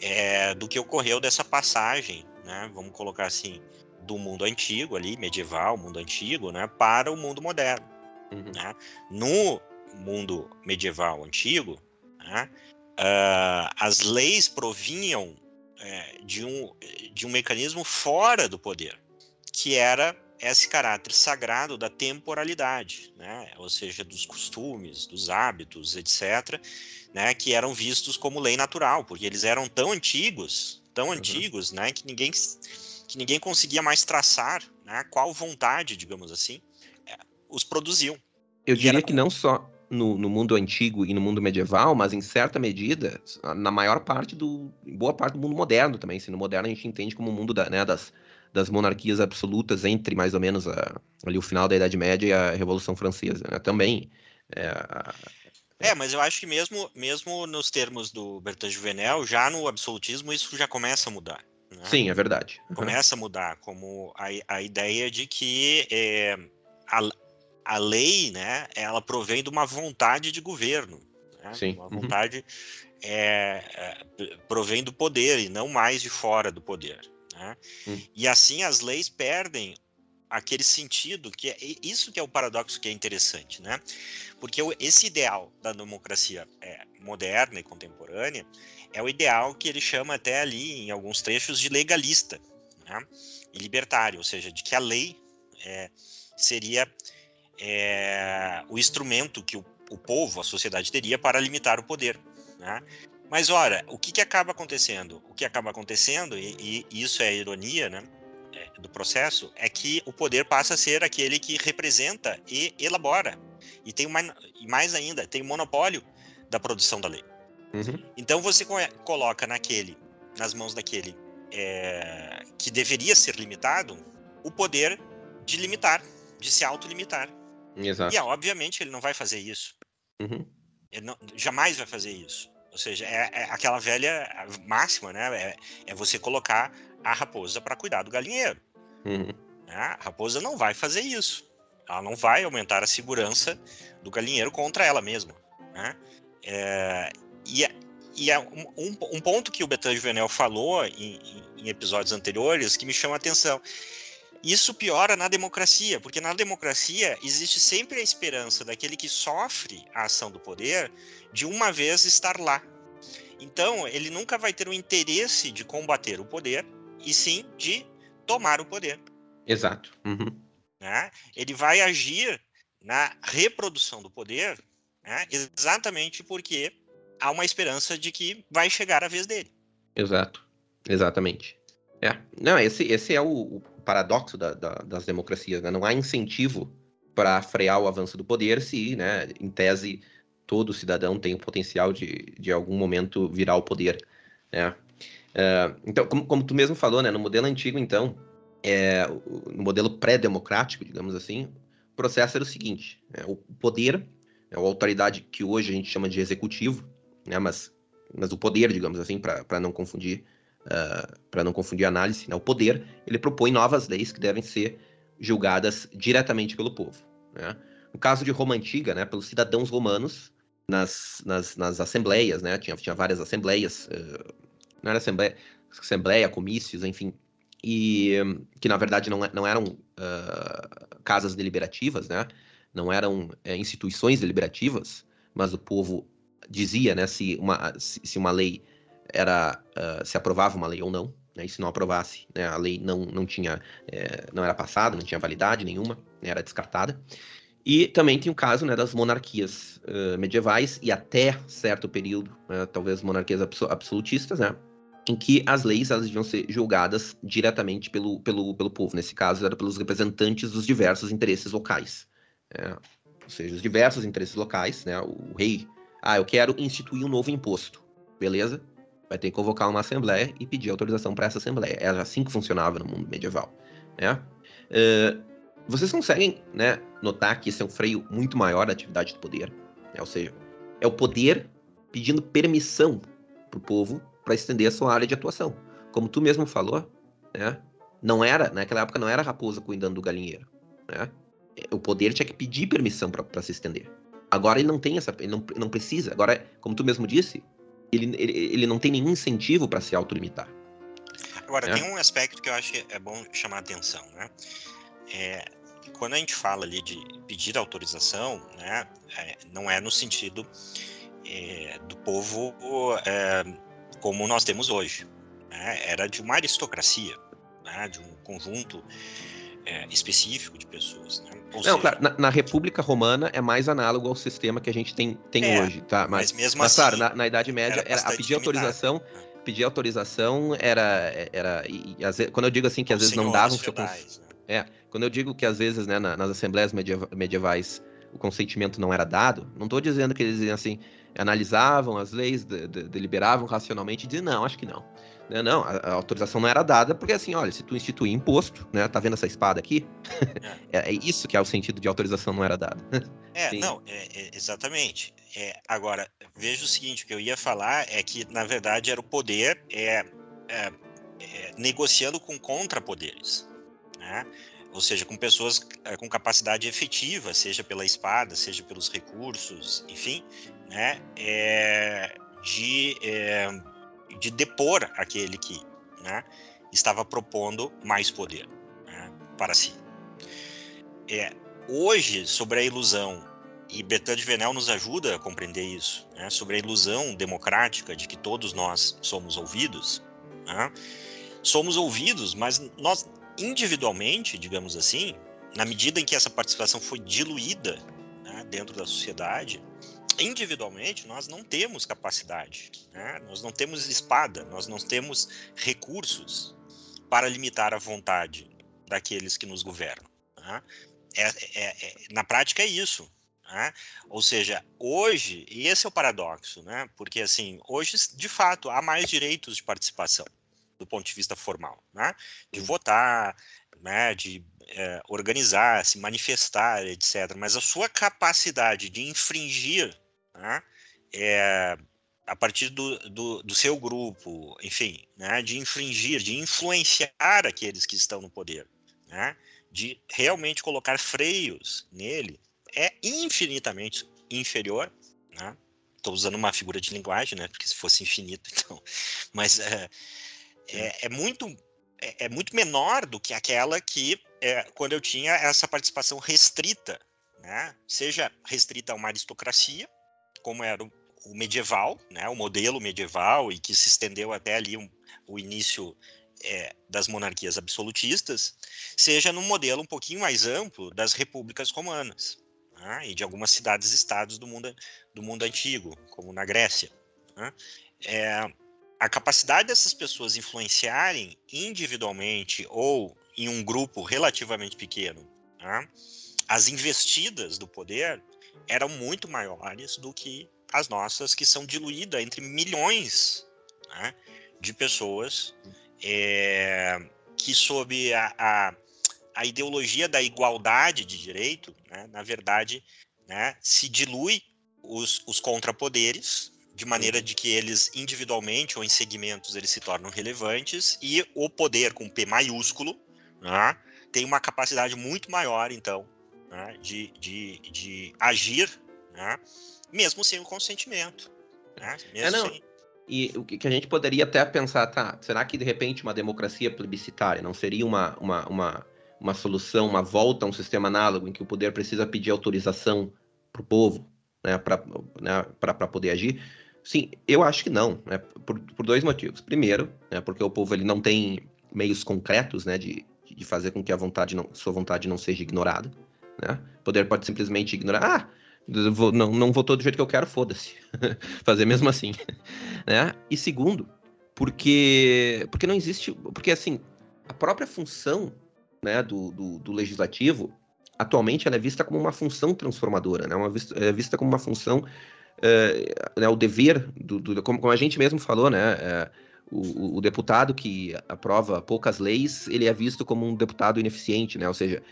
S2: é, do que ocorreu dessa passagem, né, vamos colocar assim, do mundo antigo ali, medieval, mundo antigo, né, para o mundo moderno. Uhum. Né? No mundo medieval antigo, né, uh, as leis provinham é, de, um, de um mecanismo fora do poder, que era esse caráter sagrado da temporalidade, né? ou seja, dos costumes, dos hábitos, etc., né? que eram vistos como lei natural, porque eles eram tão antigos, tão uhum. antigos, né? que ninguém que ninguém conseguia mais traçar né, qual vontade, digamos assim, é, os produziam.
S1: Eu diria que não só no, no, mundo antigo e no mundo medieval, mas em certa medida, na maior parte do. boa parte do mundo moderno também. Se no moderno a gente entende como o mundo da, né, das, das monarquias absolutas entre mais ou menos a, ali o final da Idade Média e a Revolução Francesa. Né? Também. É,
S2: é, mas eu acho que mesmo, mesmo nos termos do Bertrand Juvenel, já no absolutismo isso já começa a mudar.
S1: Né? Sim, é verdade.
S2: Uhum. Começa a mudar, como a, a ideia de que é, a, a lei, né, ela provém de uma vontade de governo. Né?
S1: Sim.
S2: Uma uhum. vontade uhum. é, é, provém do poder e não mais de fora do poder. Né? Uhum. E assim as leis perdem aquele sentido que é isso que é o paradoxo que é interessante, né? Porque esse ideal da democracia é, moderna e contemporânea é o ideal que ele chama até ali em alguns trechos de legalista né? e libertário, ou seja, de que a lei é, seria é, o instrumento que o, o, povo, a sociedade teria para limitar o poder. Né? Mas ora, o que, que acaba acontecendo? O que acaba acontecendo, e, e isso é a ironia né, é, do processo, é que o poder passa a ser aquele que representa e elabora. E tem uma, e mais ainda, tem o monopólio da produção da lei. Uhum. Então você coloca naquele, nas mãos daquele é, que deveria ser limitado, o poder de limitar, de se autolimitar.
S1: Exato.
S2: E obviamente ele não vai fazer isso. Uhum. Ele não, jamais vai fazer isso. Ou seja, é, é aquela velha máxima, né? É, é você colocar a raposa para cuidar do galinheiro. Uhum. Né? A raposa não vai fazer isso. Ela não vai aumentar a segurança do galinheiro contra ela mesma. Né? É, e, e é um, um, ponto que o Betan Juvenel falou em, em, episódios anteriores que me chama a atenção. Isso piora na democracia, porque na democracia existe sempre a esperança daquele que sofre a ação do poder de uma vez estar lá. Então, ele nunca vai ter o interesse de combater o poder, e sim de tomar o poder.
S1: Exato. Uhum.
S2: Né? Ele vai agir na reprodução do poder né? exatamente porque há uma esperança de que vai chegar a vez dele.
S1: Exato, exatamente. É. Não, esse, esse é o, paradoxo da, da, das democracias. Né? Não há incentivo para frear o avanço do poder se, né, em tese, todo cidadão tem o potencial de, de algum momento virar o poder. Né? Uh, então, como, como tu mesmo falou, né, no modelo antigo, então, é, no modelo pré-democrático, digamos assim, o processo era o seguinte: né, o poder, é a autoridade que hoje a gente chama de executivo, né? Mas, mas o poder, digamos assim, para não confundir uh, ah, para não confundir a análise, né? o poder ele propõe novas leis que devem ser julgadas diretamente pelo povo. Né? No caso de Roma antiga, né, pelos cidadãos romanos nas, nas, nas assembleias, né, tinha, tinha várias assembleias, uh, não era assembleia, assembleia, comícios, enfim, e que na verdade não, não eram uh, casas deliberativas, né? Não eram é, instituições deliberativas, mas o povo dizia, né, se uma, se uma lei era uh, se aprovava uma lei ou não, né, e se não aprovasse, né, a lei não, não tinha é, não era passada, não tinha validade nenhuma, né, era descartada. E também tem o caso né, das monarquias uh, medievais e até certo período, né, talvez monarquias absolutistas, né, em que as leis elas deviam ser julgadas diretamente pelo, pelo, pelo povo. Nesse caso, era pelos representantes dos diversos interesses locais. Né, ou seja, os diversos interesses locais, né, o rei, ah, eu quero instituir um novo imposto, beleza? Vai ter que convocar uma assembleia e pedir autorização para essa assembleia. Era assim que funcionava no mundo medieval, né? Uh, vocês conseguem né, notar que esse é um freio muito maior da atividade do poder. Né? Ou seja, é o poder pedindo permissão para o povo para estender a sua área de atuação. Como tu mesmo falou, né? Não era, naquela época não era raposa cuidando do galinheiro, né? O poder tinha que pedir permissão para se estender. Agora ele não tem essa, ele não, não precisa. Agora, como tu mesmo disse, ele, ele, ele não tem nenhum incentivo para se autolimitar.
S2: Agora, né? tem um aspecto que eu acho que é bom chamar a atenção, né? É, quando a gente fala ali de pedir autorização, né, é, não é no sentido é, do povo é, como nós temos hoje. Né, era de uma aristocracia, né, de um conjunto é, específico de pessoas. Né?
S1: Não, seja, claro, na, na, República Romana é mais análogo ao sistema que a gente tem, tem é, hoje, tá? Mas, mas mesmo mas, assim, claro, na, na Idade Média era, era a pedir autorização pedir autorização era era e, e, quando eu digo assim que às vezes não davam né? É, quando eu digo que às vezes, né, nas assembleias medievais o consentimento não era dado, não estou dizendo que eles assim analisavam as leis, de, de, deliberavam racionalmente e diziam, não, acho que não. Não, né, não a, a, autorização não era dada porque assim, olha, se tu instituir imposto, né, tá vendo essa espada aqui? [laughs] É, é, isso que é o sentido de autorização não era dada.
S2: É, Sim. não, é, é, exatamente. É, agora, veja o seguinte, o que eu ia falar é que, na verdade, era o poder é, é, é negociando com contrapoderes né? ou seja, com pessoas com capacidade efetiva, seja pela espada, seja pelos recursos, enfim, né? É, de, é, de depor aquele que né, estava propondo mais poder né, para si. É, hoje, sobre a ilusão, e Bertrand de Venel nos ajuda a compreender isso, né, sobre a ilusão democrática de que todos nós somos ouvidos, né, somos ouvidos, mas nós individualmente, digamos assim, na medida em que essa participação foi diluída né, dentro da sociedade, individualmente nós não temos capacidade, né? nós não temos espada, nós não temos recursos para limitar a vontade daqueles que nos governam. Né? É, é, é, na prática é isso. Né? Ou seja, hoje, e esse é o paradoxo, né? porque assim, hoje de fato há mais direitos de participação do ponto de vista formal, né? De votar, né? De é, organizar, se manifestar, etc. Mas a sua capacidade de infringir, né? É, a partir do, do, do, seu grupo, enfim, né? De infringir, de influenciar aqueles que estão no poder, né? De realmente colocar freios nele é infinitamente inferior, né? Estou usando uma figura de linguagem, né? Porque se fosse infinito, [laughs] então. Mas é, é, é muito é, é, muito menor do que aquela que é, quando eu tinha essa participação restrita, né? seja restrita a uma aristocracia, como era o, medieval, né? o modelo medieval, e que se estendeu até ali um, o início é, das monarquias absolutistas, seja no modelo um pouquinho mais amplo das repúblicas romanas né? e de algumas cidades-estados do mundo, do mundo antigo, como na Grécia. Né? É, a capacidade dessas pessoas influenciarem individualmente ou em um grupo relativamente pequeno né, as investidas do poder eram muito maiores do que as nossas, que são diluídas entre milhões né, de pessoas é, que, sob a, a, a, ideologia da igualdade de direito, né, na verdade, né, se dilui os, os contrapoderes de maneira de que eles individualmente ou em segmentos eles se tornam relevantes e o poder com P maiúsculo né, tem uma capacidade muito maior então né, de, de, de agir né, mesmo sem o consentimento né,
S1: é, não. Sem... E o que a gente poderia até pensar, tá? Será que de repente uma democracia plebiscitária não seria uma, uma, uma, uma solução, uma volta a um sistema análogo em que o poder precisa pedir autorização para o povo, né, para né, poder agir? Sim, eu acho que não, né, por, por dois motivos. Primeiro, né, porque o povo ele não tem meios concretos né, de, de fazer com que a vontade não, sua vontade não seja ignorada. Né? O poder pode simplesmente ignorar. Ah, não, não votou do jeito que eu quero, foda-se. [laughs] Fazer mesmo assim. [laughs] né? E segundo, porque, porque não existe. Porque assim, a própria função né, do, do, do legislativo, atualmente, ela é vista como uma função transformadora, né? Uma vista, é vista como uma função. É, né, o dever, do, do como, como, a gente mesmo falou, né? É, o, o, deputado que aprova poucas leis, ele é visto como um deputado ineficiente, né? Ou seja,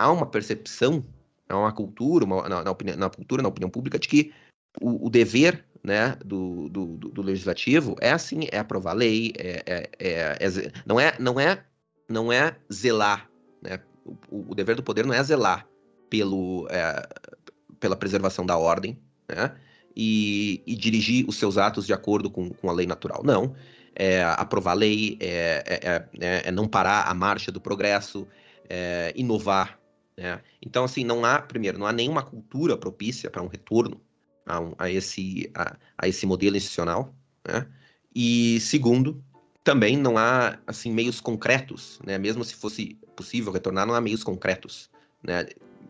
S1: há uma percepção é uma cultura, uma, na, na, opinião, na, cultura, na opinião pública, de que o, o dever né, do, do, do, legislativo é assim, é aprovar lei, é, é, é, é não é não é não é zelar, né? O, o dever do poder não é zelar pelo é, pela preservação da ordem, né? E, e, dirigir os seus atos de acordo com, com a lei natural. Não. É aprovar lei, é, é, é, é não parar a marcha do progresso, é inovar né? Então, assim, não há, primeiro, não há nenhuma cultura propícia para um retorno a, um, a, esse, a, a, esse modelo institucional. Né? E, segundo, também não há assim meios concretos, né? mesmo se fosse possível retornar, não há meios concretos né?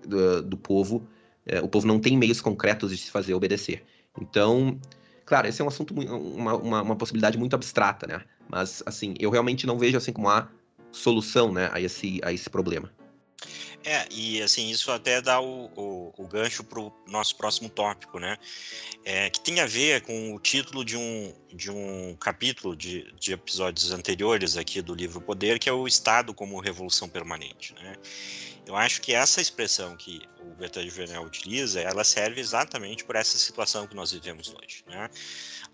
S1: do, do povo. É, o povo não tem meios concretos de se fazer obedecer. Então, claro, esse é um assunto, uma, uma, uma, possibilidade muito abstrata, né? Mas, assim, eu realmente não vejo assim como a solução né, a, esse, a esse problema.
S2: É, e assim, isso até dá o, o, o gancho para o nosso próximo tópico, né? É, que tem a ver com o título de um, de um capítulo de, de episódios anteriores aqui do livro Poder, que é o Estado como Revolução Permanente, né? Eu acho que essa expressão que o Bertrand Juvenel utiliza, ela serve exatamente por essa situação que nós vivemos hoje, né?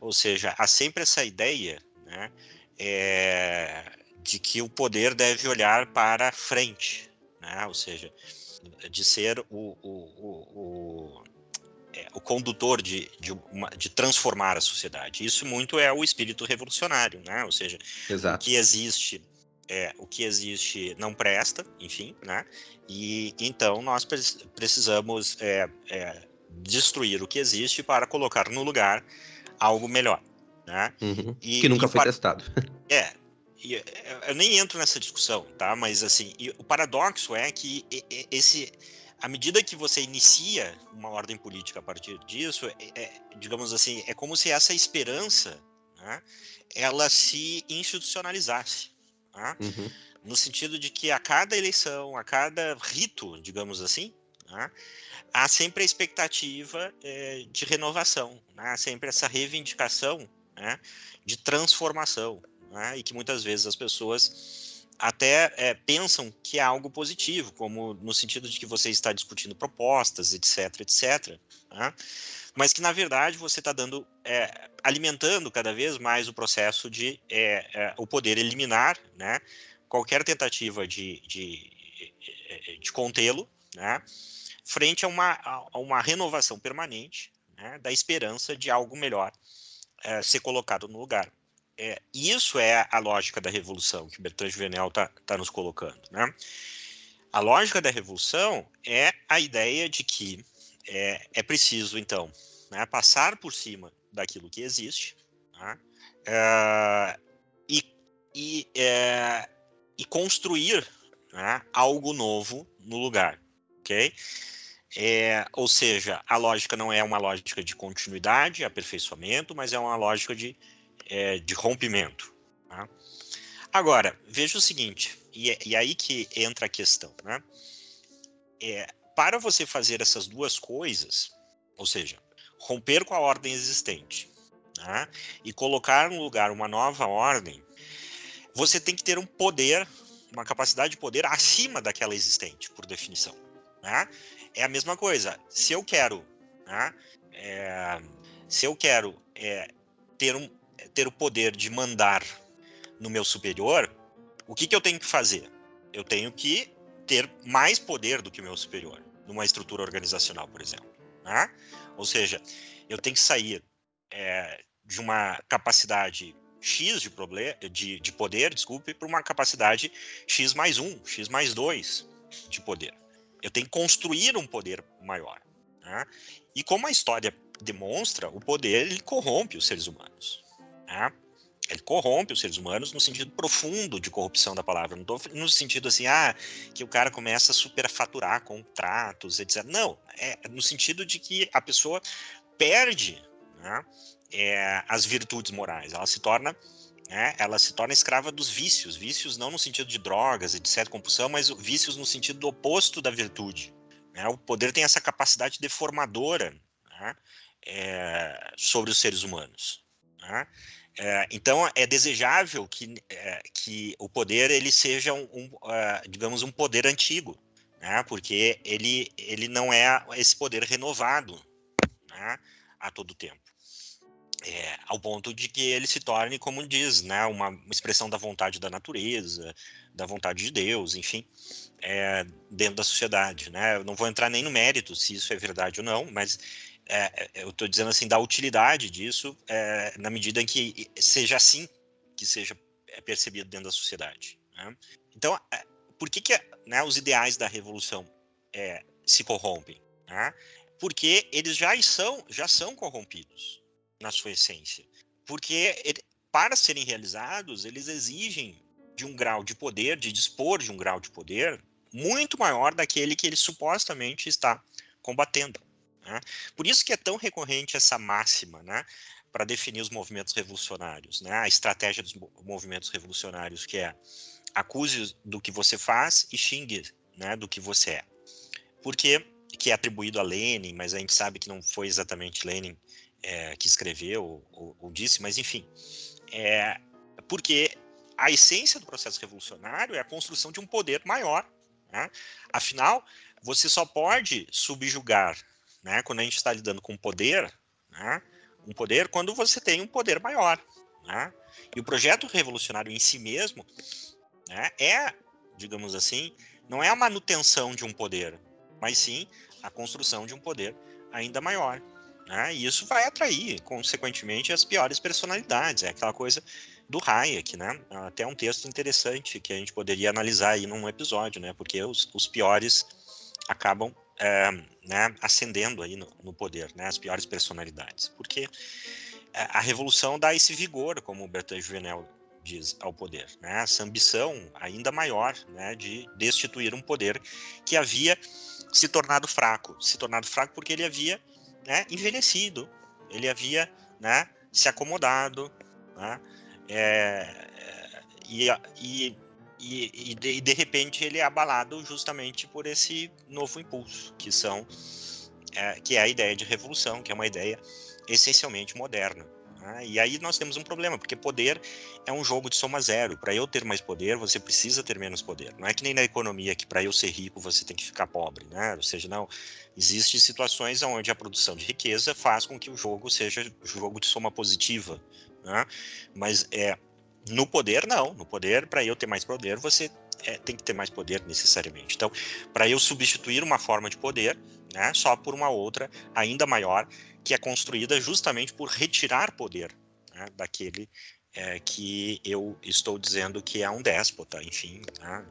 S2: Ou seja, há sempre essa ideia, né? É, de que o poder deve olhar para frente, né? ou seja, de ser o, o, o, é, o condutor de, de, uma, de, transformar a sociedade. Isso muito é o espírito revolucionário, né? ou seja, Exato. o que existe é, o que existe não presta, enfim, né? E então nós precisamos é, é, destruir o que existe para colocar no lugar algo melhor, né?
S1: Uhum. E, que nunca foi testado.
S2: É, eu nem entro nessa discussão, tá? Mas assim, o paradoxo é que esse, à medida que você inicia uma ordem política a partir disso, é, é, digamos assim, é como se essa esperança, né, ela se institucionalizasse, tá? uhum. no sentido de que a cada eleição, a cada rito, digamos assim, né, há sempre a expectativa é, de renovação, né? há sempre essa reivindicação né, de transformação né? e que muitas vezes as pessoas até é, pensam que é algo positivo, como no sentido de que você está discutindo propostas, etc, etc, né? mas que na verdade você está dando, é, alimentando cada vez mais o processo de é, o poder eliminar, né? qualquer tentativa de, de, de contê-lo, né? frente a uma, a uma renovação permanente né? da esperança de algo melhor ser colocado no lugar. É, isso é a lógica da revolução que Bertrand Juvenel está tá nos colocando. Né? A lógica da revolução é a ideia de que é, é preciso, então, né, passar por cima daquilo que existe né, é, e, e, é, e, construir né, algo novo no lugar. É, ou seja, a lógica não é uma lógica de continuidade, aperfeiçoamento, mas é uma lógica de é, de rompimento. Tá? Agora, veja o seguinte, e, é, e aí que entra a questão, né? É, para você fazer essas duas coisas, ou seja, romper com a ordem existente né, e colocar no lugar uma nova ordem, você tem que ter um poder, uma capacidade de poder acima daquela existente, por definição. Né? É a mesma coisa. Se eu quero, né, é, se eu quero é, ter um, ter o poder de mandar no meu superior, o que, que eu tenho que fazer? Eu tenho que ter mais poder do que o meu superior, numa estrutura organizacional, por exemplo. Né? Ou seja, eu tenho que sair é, de uma capacidade X de, de, de poder, desculpe, para uma capacidade X mais 1, X mais 2 de poder. Eu tenho que construir um poder maior. Né? E como a história demonstra, o poder ele corrompe os seres humanos. Né? Ele corrompe os seres humanos no sentido profundo de corrupção da palavra. Não no sentido assim, ah, que o cara começa a superfaturar contratos, etc. Não, é no sentido de que a pessoa perde né, é, as virtudes morais. Ela se torna né, ela se torna escrava dos vícios. Vícios não no sentido de drogas e de certa compulsão, mas vícios no sentido do oposto da virtude. Né? O poder tem essa capacidade deformadora né, é, sobre os seres humanos. Né? É, então é desejável que, é, que o poder ele seja um, um uh, digamos um poder antigo, né? porque ele, ele não é esse poder renovado né? a todo tempo. É, ao ponto de que ele se torne, como diz, né, uma, expressão da vontade da natureza, da vontade de Deus, enfim, é, dentro da sociedade. Né? Eu não vou entrar nem no mérito se isso é verdade ou não, mas é, é eu estou dizendo assim da utilidade disso é, na medida em que seja assim que seja é, percebido dentro da sociedade. Né? Então, é, por que, que né, os ideais da revolução se corrompem? Né? Porque eles já são, já são corrompidos na sua essência. Porque ele, para serem realizados, eles exigem de um grau de poder, de dispor de um grau de poder muito maior daquele que ele supostamente está combatendo. Né? Por isso que é tão recorrente essa máxima, né? para definir os movimentos revolucionários, né? a estratégia dos movimentos revolucionários, que é acuse do que você faz e xingue né, do que você é. Porque que é atribuído a Lenin, mas a gente sabe que não foi exatamente Lenin é, que escreveu ou, ou, disse, mas enfim, é porque a essência do processo revolucionário é a construção de um poder maior. Né? Afinal, você só pode subjugar, né, quando a gente está lidando com poder, né, um poder quando você tem um poder maior. Né? E o projeto revolucionário em si mesmo né, é, digamos assim, não é a manutenção de um poder, mas sim a construção de um poder ainda maior. Né? E isso vai atrair, consequentemente, as piores personalidades. É aquela coisa do Hayek, né? Até um texto interessante que a gente poderia analisar aí num episódio, né? Porque os, os piores acabam é, né, ascendendo aí no, no, poder, né? As piores personalidades. Porque é, a revolução dá esse vigor, como o Bertrand Juvenel diz, ao poder, né? Essa ambição ainda maior, né? De destituir um poder que havia se tornado fraco, se tornado fraco porque ele havia né, envelhecido, ele havia né, se acomodado, né, é, e, e, e, de, e, de, repente ele é abalado justamente por esse novo impulso, que são é, que é a ideia de revolução, que é uma ideia essencialmente moderna. Né? E aí nós temos um problema, porque poder é um jogo de soma zero. Para eu ter mais poder, você precisa ter menos poder. Não é que nem na economia que para eu ser rico você tem que ficar pobre, né? Ou seja, não existem situações onde a produção de riqueza faz com que o jogo seja jogo de soma positiva, né? Mas é no poder não. No poder, para eu ter mais poder, você é, tem que ter mais poder necessariamente. Então, para eu substituir uma forma de poder, né, só por uma outra ainda maior, que é construída justamente por retirar poder né, daquele é, que eu estou dizendo que é um déspota, enfim, né,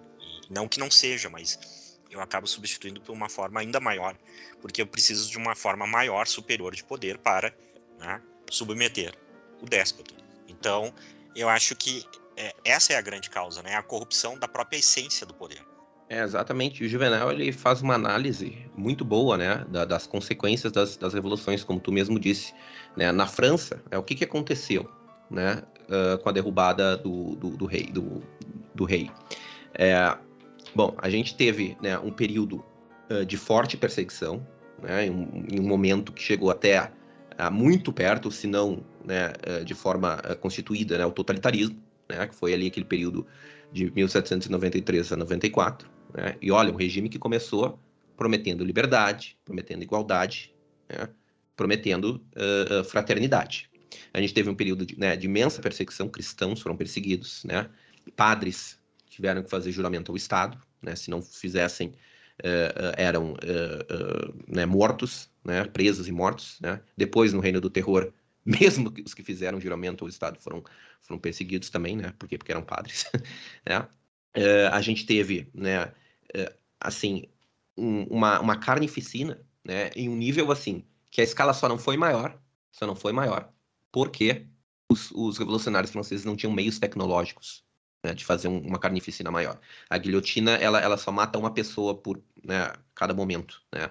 S2: não que não seja, mas eu acabo substituindo por uma forma ainda maior, porque eu preciso de uma forma maior, superior de poder para né, submeter o déspota. Então, eu acho que é, essa é a grande causa, né, a corrupção da própria essência do poder.
S1: É, exatamente. O Juvenal ele faz uma análise muito boa, né, da, das consequências das, das, revoluções, como tu mesmo disse. Né? Na França, é o que, que aconteceu, né, uh, com a derrubada do, do, do rei, do, do rei. É, bom, a gente teve né, um período uh, de forte perseguição, né, em um, em um momento que chegou até muito perto, se não né, de forma constituída, né, o totalitarismo, né, que foi ali aquele período de 1793 a 94. Né? E olha, um regime que começou prometendo liberdade, prometendo igualdade, né? prometendo uh, fraternidade. A gente teve um período de, né, de, imensa perseguição, cristãos foram perseguidos, né? padres tiveram que fazer juramento ao Estado, né? se não fizessem, uh, eram uh, né, mortos, né? presos e mortos. Né? Depois, no Reino do Terror, [laughs] mesmo os que fizeram juramento ao Estado foram, foram perseguidos também, né? Porque, porque eram padres, [laughs] né? Uh, a gente teve, né, uh, assim, um, uma, uma carnificina, né, em um nível, assim, que a escala só não foi maior, só não foi maior, porque os, os revolucionários franceses não tinham meios tecnológicos né, de fazer um, uma carnificina maior. A guilhotina, ela, ela só mata uma pessoa por né, cada momento, né?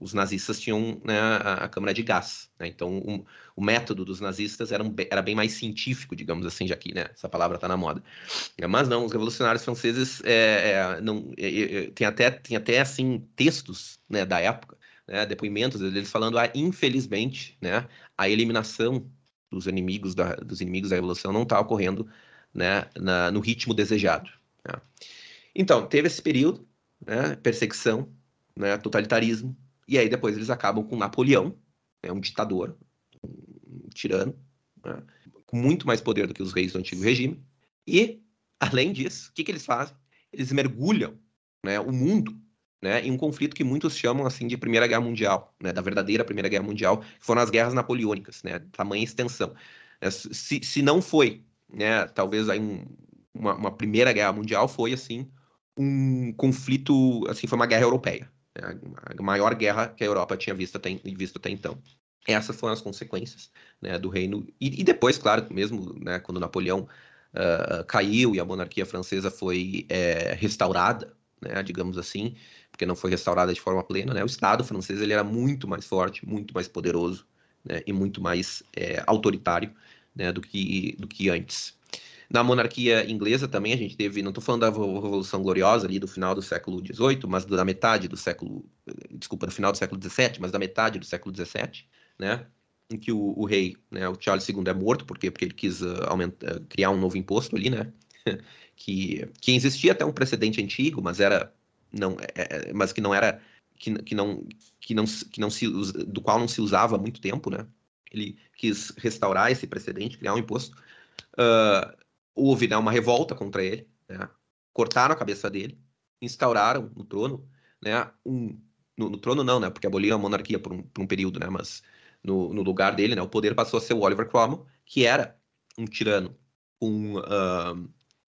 S1: Os nazistas tinham né, a, a, câmara de gás. Né? Então, o método dos nazistas era, um, era, bem mais científico, digamos assim, já que né, essa palavra está na moda. Mas não, os revolucionários franceses é, é, não, é, é, é, tem, até, tem até assim textos né, da época, né, depoimentos deles falando, ah, infelizmente, né, a eliminação dos inimigos da, dos inimigos da revolução não está ocorrendo na, no ritmo desejado. Então, teve esse período, perseguição, né, totalitarismo, e aí depois eles acabam com Napoleão, né, um ditador, um tirano, né, com muito mais poder do que os reis do antigo regime. E, além disso, o que, que eles fazem? Eles mergulham né, o mundo né, em um conflito que muitos chamam assim de Primeira Guerra Mundial, né, da verdadeira Primeira Guerra Mundial, que foram as guerras napoleônicas, né, tamanha extensão. É, se, se não foi, né, talvez aí um, uma, uma Primeira Guerra Mundial, foi assim um conflito, assim, foi uma guerra europeia? A maior guerra que a Europa tinha visto até, visto até então. Essas foram as consequências né, do reino. E, e, depois, claro, mesmo né, quando Napoleão uh, caiu e a monarquia francesa foi é, restaurada, né, digamos assim, porque não foi restaurada de forma plena, né, o Estado francês ele era muito mais forte, muito mais poderoso né, e muito mais é, autoritário né, do, que, do que antes. Na monarquia inglesa também a gente teve, não estou falando da Revolução Gloriosa ali do final do século XVIII, mas da metade do século, desculpa, do final do século XVII, mas da metade do século XVII, né? Em que o, o rei, né, o Charles II é morto, por quê? Porque ele quis uh, aumentar, uh, criar um novo imposto ali, né? [laughs] que, que existia até um precedente antigo, mas era não, é, é mas que não era que, que não que não que não se do qual não se usava há muito tempo, né? Ele quis restaurar esse precedente, criar um imposto. Uh, houve né, uma revolta contra ele, né? cortaram a cabeça dele, instauraram no trono, né, um, no, no, trono não, né, porque aboliram a monarquia por um, por um período, né, mas no, no, lugar dele, né, o poder passou a ser o Oliver Cromwell, que era um tirano, um, uh,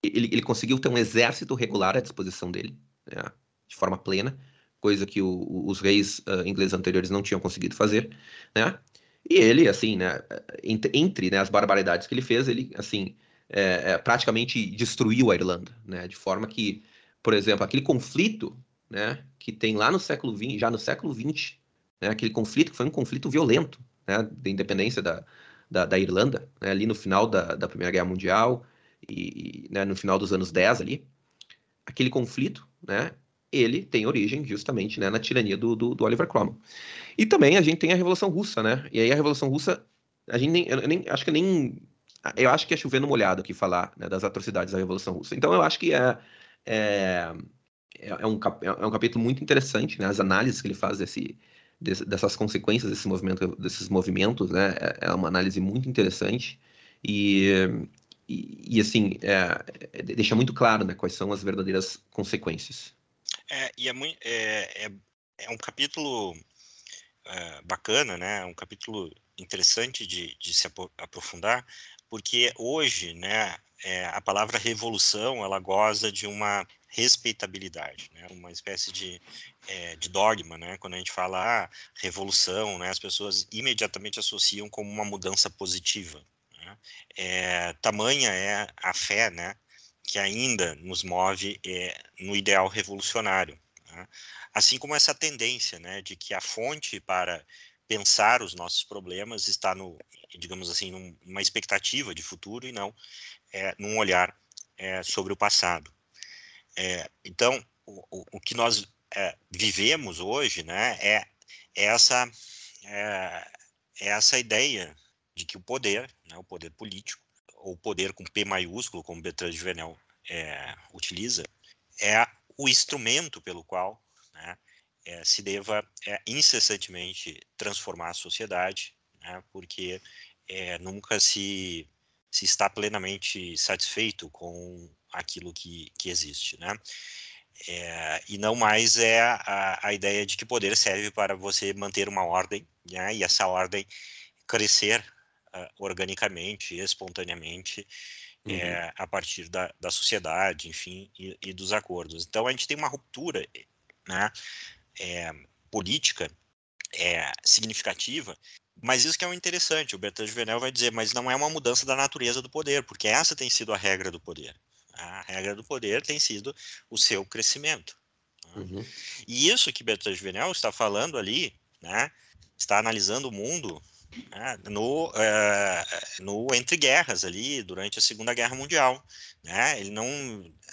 S1: ele, ele conseguiu ter um exército regular à disposição dele, né, de forma plena, coisa que o, os reis uh, ingleses anteriores não tinham conseguido fazer, né, e ele, assim, né, entre, entre né, as barbaridades que ele fez, ele, assim, é, é, praticamente destruiu a Irlanda, né? De forma que, por exemplo, aquele conflito, né, que tem lá no século XX, já no século XX, né, aquele conflito que foi um conflito violento, né, da independência da, da, da Irlanda, né, ali no final da, da Primeira Guerra Mundial e, e né, no final dos anos 10 ali, aquele conflito, né, ele tem origem justamente né, na tirania do, do, do, Oliver Cromwell. E também a gente tem a Revolução Russa, né? E aí a Revolução Russa, a gente nem, eu nem acho que nem eu acho que é chovendo molhado aqui falar né, das atrocidades da Revolução Russa. Então eu acho que é, é, é, um, é um capítulo muito interessante, né, as análises que ele faz desse, dessas consequências desse movimento, desses movimentos, né, é, é uma análise muito interessante e, e, e assim, é, é, deixa muito claro né, quais são as verdadeiras consequências.
S2: É, e é, muito, é, é, é um capítulo bacana, né, um capítulo interessante de, de se aprofundar, porque hoje, né, é, a palavra revolução, ela goza de uma respeitabilidade, né, uma espécie de, é, de dogma, né, quando a gente fala ah, revolução, né, as pessoas imediatamente associam como uma mudança positiva. Né, é, tamanha é a fé, né, que ainda nos move é, no ideal revolucionário. Né, assim como essa tendência, né, de que a fonte para pensar os nossos problemas está no, digamos assim, numa expectativa de futuro e não é, num olhar é, sobre o passado. É, então, o, o, que nós é, vivemos hoje, né, é, é essa é, essa ideia de que o poder, né, o poder político, ou poder com P maiúsculo, como Bertrand de Venel utiliza, é o instrumento pelo qual né, é, se deva é, incessantemente transformar a sociedade, né, porque é, nunca se, se está plenamente satisfeito com aquilo que, que existe. Né? É, e não mais é a, a, ideia de que poder serve para você manter uma ordem, né, e essa ordem crescer uh, organicamente, espontaneamente, uhum. é, a partir da, da sociedade, enfim, e, e, dos acordos. Então a gente tem uma ruptura né, é, política é, significativa, mas isso que é o interessante, o Bertrand Juvenel vai dizer, mas não é uma mudança da natureza do poder, porque essa tem sido a regra do poder. A regra do poder tem sido o seu crescimento. Uhum. E isso que Bertrand Juvenel está falando ali, né, está analisando o mundo né, no, é, no entre guerras ali durante a Segunda Guerra Mundial, né? Ele não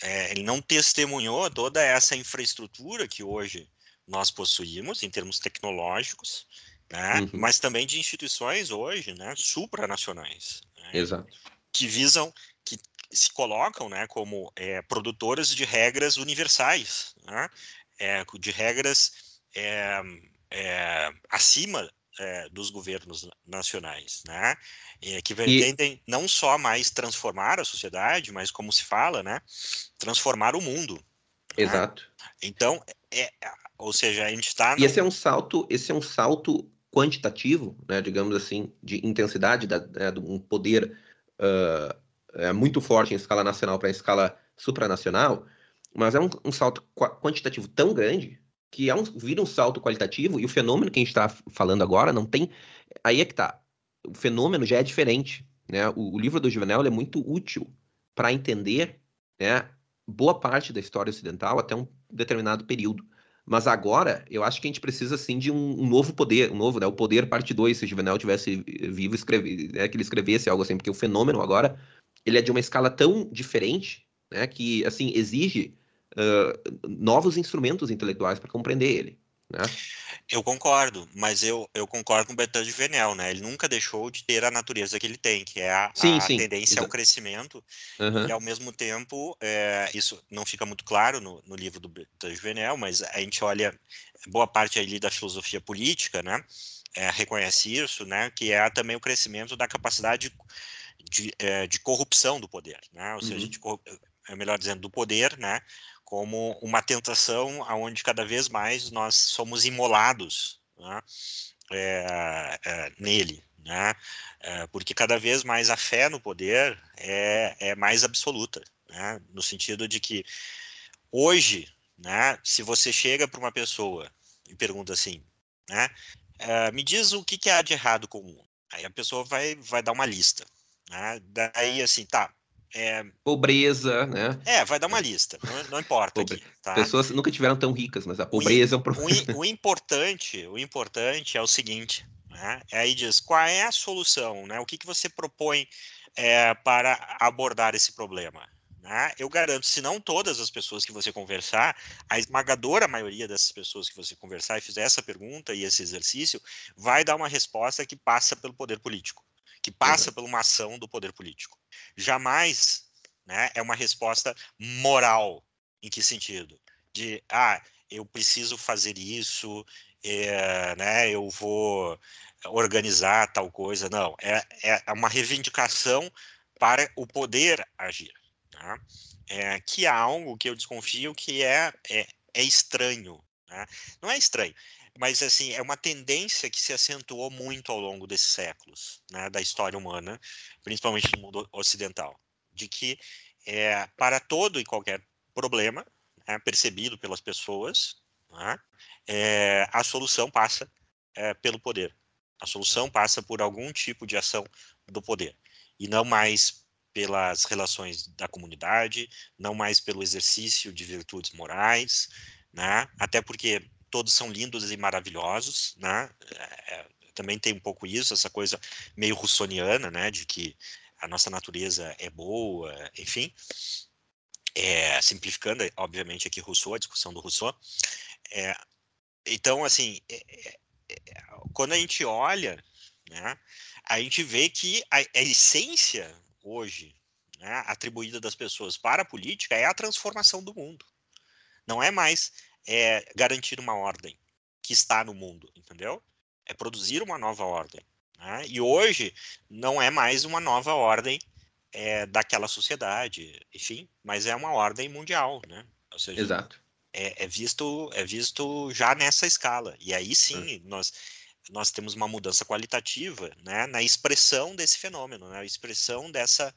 S2: é, ele não testemunhou toda essa infraestrutura que hoje nós possuímos em termos tecnológicos, né? Uhum. Mas também de instituições hoje, né? Supranacionais,
S1: né, Exato.
S2: Que visam que se colocam, né? Como é, produtoras de regras universais, né? É, de regras é, é, acima é, dos governos nacionais, né? Que pretendem e... não só mais transformar a sociedade, mas como se fala, né? Transformar o mundo.
S1: Né? Exato.
S2: Então, é, ou seja, a gente está.
S1: No... E esse é um salto, esse é um salto quantitativo, né? Digamos assim, de intensidade da, né, de um poder uh, é muito forte em escala nacional para escala supranacional, mas é um, um salto quantitativo tão grande que é um, vira um salto qualitativo e o fenômeno que a gente está falando agora não tem. Aí é que tá. O fenômeno já é diferente. Né? O, o livro do Juvenal é muito útil para entender né, boa parte da história ocidental até um determinado período. Mas agora, eu acho que a gente precisa, sim, de um, um novo poder, um novo, né? O poder parte 2, se Juvenal tivesse vivo, escrever, né, que ele escrevesse algo assim, porque o fenômeno agora, ele é de uma escala tão diferente, né, que, assim, exige uh, novos instrumentos intelectuais para compreender ele. Né?
S2: Eu concordo, mas eu, eu concordo com o Bertrand de Venel, né? Ele nunca deixou de ter a natureza que ele tem, que é a, sim, a sim, tendência ao crescimento, uhum. e ao mesmo tempo, é, isso não fica muito claro no, no livro do Bertrand de Venel, mas a gente olha boa parte ali da filosofia política, né? É, reconhece isso, né? Que é também o crescimento da capacidade de, de, é, de corrupção do poder, né? Ou seja, uhum. de, é melhor dizendo, do poder, né? Como uma tentação aonde cada vez mais nós somos imolados né, é, é, nele, né, é, porque cada vez mais a fé no poder é, é mais absoluta, né, no sentido de que hoje, né, se você chega para uma pessoa e pergunta assim, né, me diz o que, que há de errado com o mundo, aí a pessoa vai, vai dar uma lista, né, daí assim, tá,
S1: é... Pobreza, né?
S2: É, vai dar uma lista, não, não importa Pobre... aqui. Tá?
S1: Pessoas nunca tiveram tão ricas, mas a pobreza
S2: o,
S1: é um problema.
S2: O, o, importante, o importante é o seguinte, né? É aí diz, qual é a solução, né? O que, que você propõe é, para abordar esse problema? Né? Eu garanto, se não todas as pessoas que você conversar, a esmagadora maioria dessas pessoas que você conversar e fizer essa pergunta e esse exercício, vai dar uma resposta que passa pelo poder político que passa por uma ação do poder político. Jamais né, é uma resposta moral. Em que sentido? De, ah, eu preciso fazer isso, é, né, eu vou organizar tal coisa. Não, é, é uma reivindicação para o poder agir. Né? É, que é algo que eu desconfio que é, é, é estranho. Né? Não é estranho, mas assim é uma tendência que se acentuou muito ao longo desses séculos né, da história humana, principalmente no mundo ocidental, de que é, para todo e qualquer problema né, percebido pelas pessoas, né, é, a solução passa é, pelo poder. A solução passa por algum tipo de ação do poder e não mais pelas relações da comunidade, não mais pelo exercício de virtudes morais, né? Até porque todos são lindos e maravilhosos, né? É, também tem um pouco isso, essa coisa meio russoniana, né? De que a nossa natureza é boa, enfim. É, simplificando, obviamente, aqui Rousseau, a discussão do Rousseau. É, então, assim, é, é, é, quando a gente olha, né, a gente vê que a, a essência hoje né, atribuída das pessoas para a política é a transformação do mundo. Não é mais é garantir uma ordem que está no mundo, entendeu? É produzir uma nova ordem. Né? E hoje não é mais uma nova ordem é, daquela sociedade, enfim, mas é uma ordem mundial, né?
S1: Ou seja, Exato.
S2: É, é visto é visto já nessa escala. E aí sim, hum. nós nós temos uma mudança qualitativa né, na expressão desse fenômeno, na né, expressão dessa,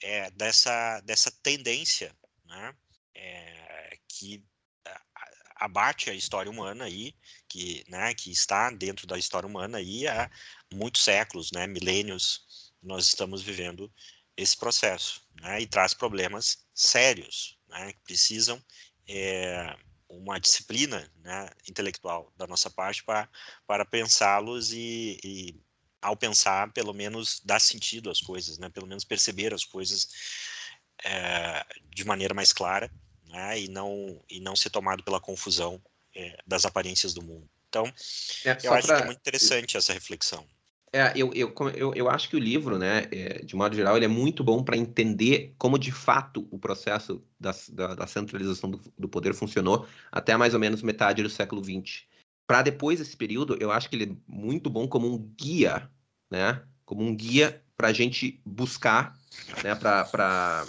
S2: é, dessa, dessa tendência né, é, que abate a história humana aí, que, né, que está dentro da história humana aí há muitos séculos, né, milênios, nós estamos vivendo esse processo, né, e traz problemas sérios, né, que precisam é, uma disciplina né, intelectual da nossa parte para, pensá-los e, e, ao pensar, pelo menos, dar sentido às coisas, né, pelo menos perceber as coisas é, de maneira mais clara né, e, não, e não ser tomado pela confusão é, das aparências do mundo. Então, é, eu acho pra... que é muito interessante essa reflexão.
S1: É, eu, eu, eu, eu acho que o livro, né, é, de modo geral, ele é muito bom para entender como de fato o processo da, da, da centralização do, do, poder funcionou até mais ou menos metade do século XX. Para depois desse período, eu acho que ele é muito bom como um guia, né, como um guia para a gente buscar, né, para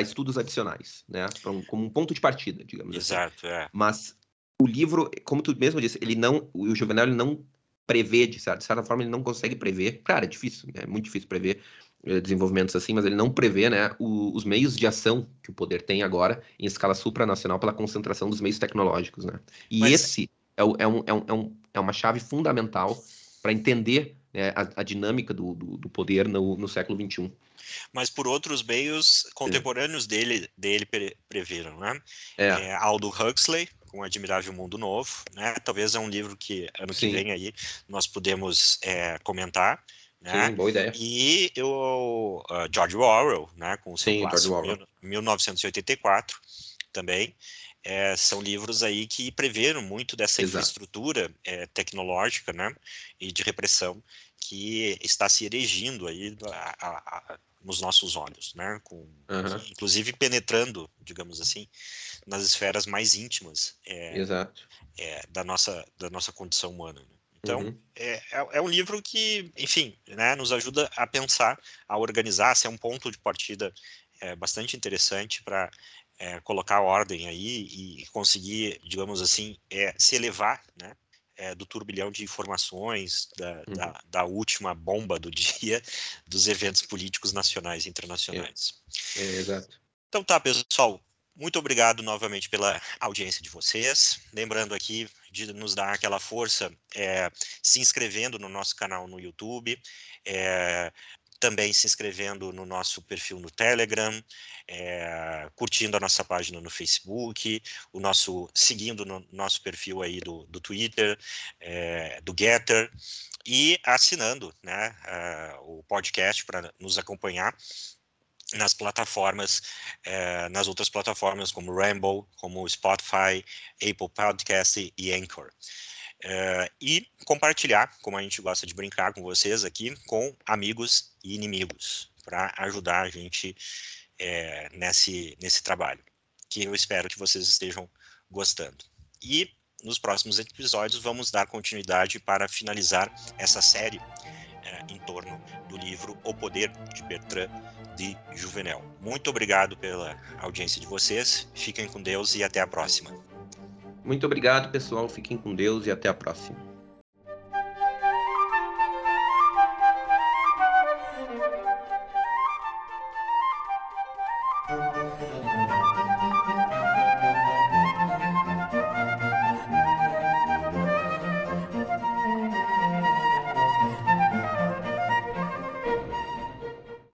S1: estudos adicionais, né, um, como um ponto de partida, digamos
S2: Exato, assim. Exato, é.
S1: Mas o livro, como tu mesmo disse, ele não, o Juvenal ele não prever, de certa, de certa forma, ele não consegue prever. Claro, é difícil, é muito difícil prever eh, desenvolvimentos assim, mas ele não prevê né, o, os meios de ação que o poder tem agora em escala supranacional pela concentração dos meios tecnológicos. Né? E mas... esse é, é, um, é, um, é, um, é uma chave fundamental para entender né, a, a, dinâmica do, do, do poder no, no, século XXI.
S2: Mas por outros meios contemporâneos é. dele, dele preveram, né? É. É, Aldo Huxley, com Admirável Mundo Novo, né? Talvez é um livro que ano Sim. que vem aí nós podemos é, comentar. Né?
S1: Sim, boa ideia.
S2: E o uh, George Orwell, né, com o seu Sim, clássico, Orwell. 1984, também. É, são livros aí que preveram muito dessa Exato. infraestrutura é, tecnológica, né, e de repressão que está se erigindo aí a, a, a, nos nossos olhos, né, com, uhum. inclusive penetrando, digamos assim, nas esferas mais íntimas é, é, da, nossa, da nossa condição humana. Né? Então, uhum. é, é, é, um livro que, enfim, né, nos ajuda a pensar, a organizar, ser um ponto de partida é, bastante interessante para é, colocar ordem aí e conseguir, digamos assim, é, se elevar, né, é, do turbilhão de informações, da, uhum. da, da, última bomba do [laughs] dia, dos eventos políticos nacionais e internacionais.
S1: É, é, exato.
S2: Então tá, pessoal, muito obrigado novamente pela audiência de vocês. Lembrando aqui de nos dar aquela força é, se inscrevendo no nosso canal no YouTube, é, também se inscrevendo no nosso perfil no Telegram, é, curtindo a nossa página no Facebook, o nosso seguindo no nosso perfil aí do, do Twitter, é, do Getter e assinando né, o podcast para nos acompanhar nas plataformas, eh, nas outras plataformas como Ramble, como Spotify, Apple Podcast e Anchor. Eh, e compartilhar, como a gente gosta de brincar com vocês aqui, com amigos e inimigos, para ajudar a gente eh, nesse, nesse trabalho, que eu espero que vocês estejam gostando. E nos próximos episódios vamos dar continuidade para finalizar essa série em torno do livro O Poder de Bertrand de Juvenel. Muito obrigado pela audiência de vocês. Fiquem com Deus e até a próxima.
S1: Muito obrigado, pessoal. Fiquem com Deus e até a próxima.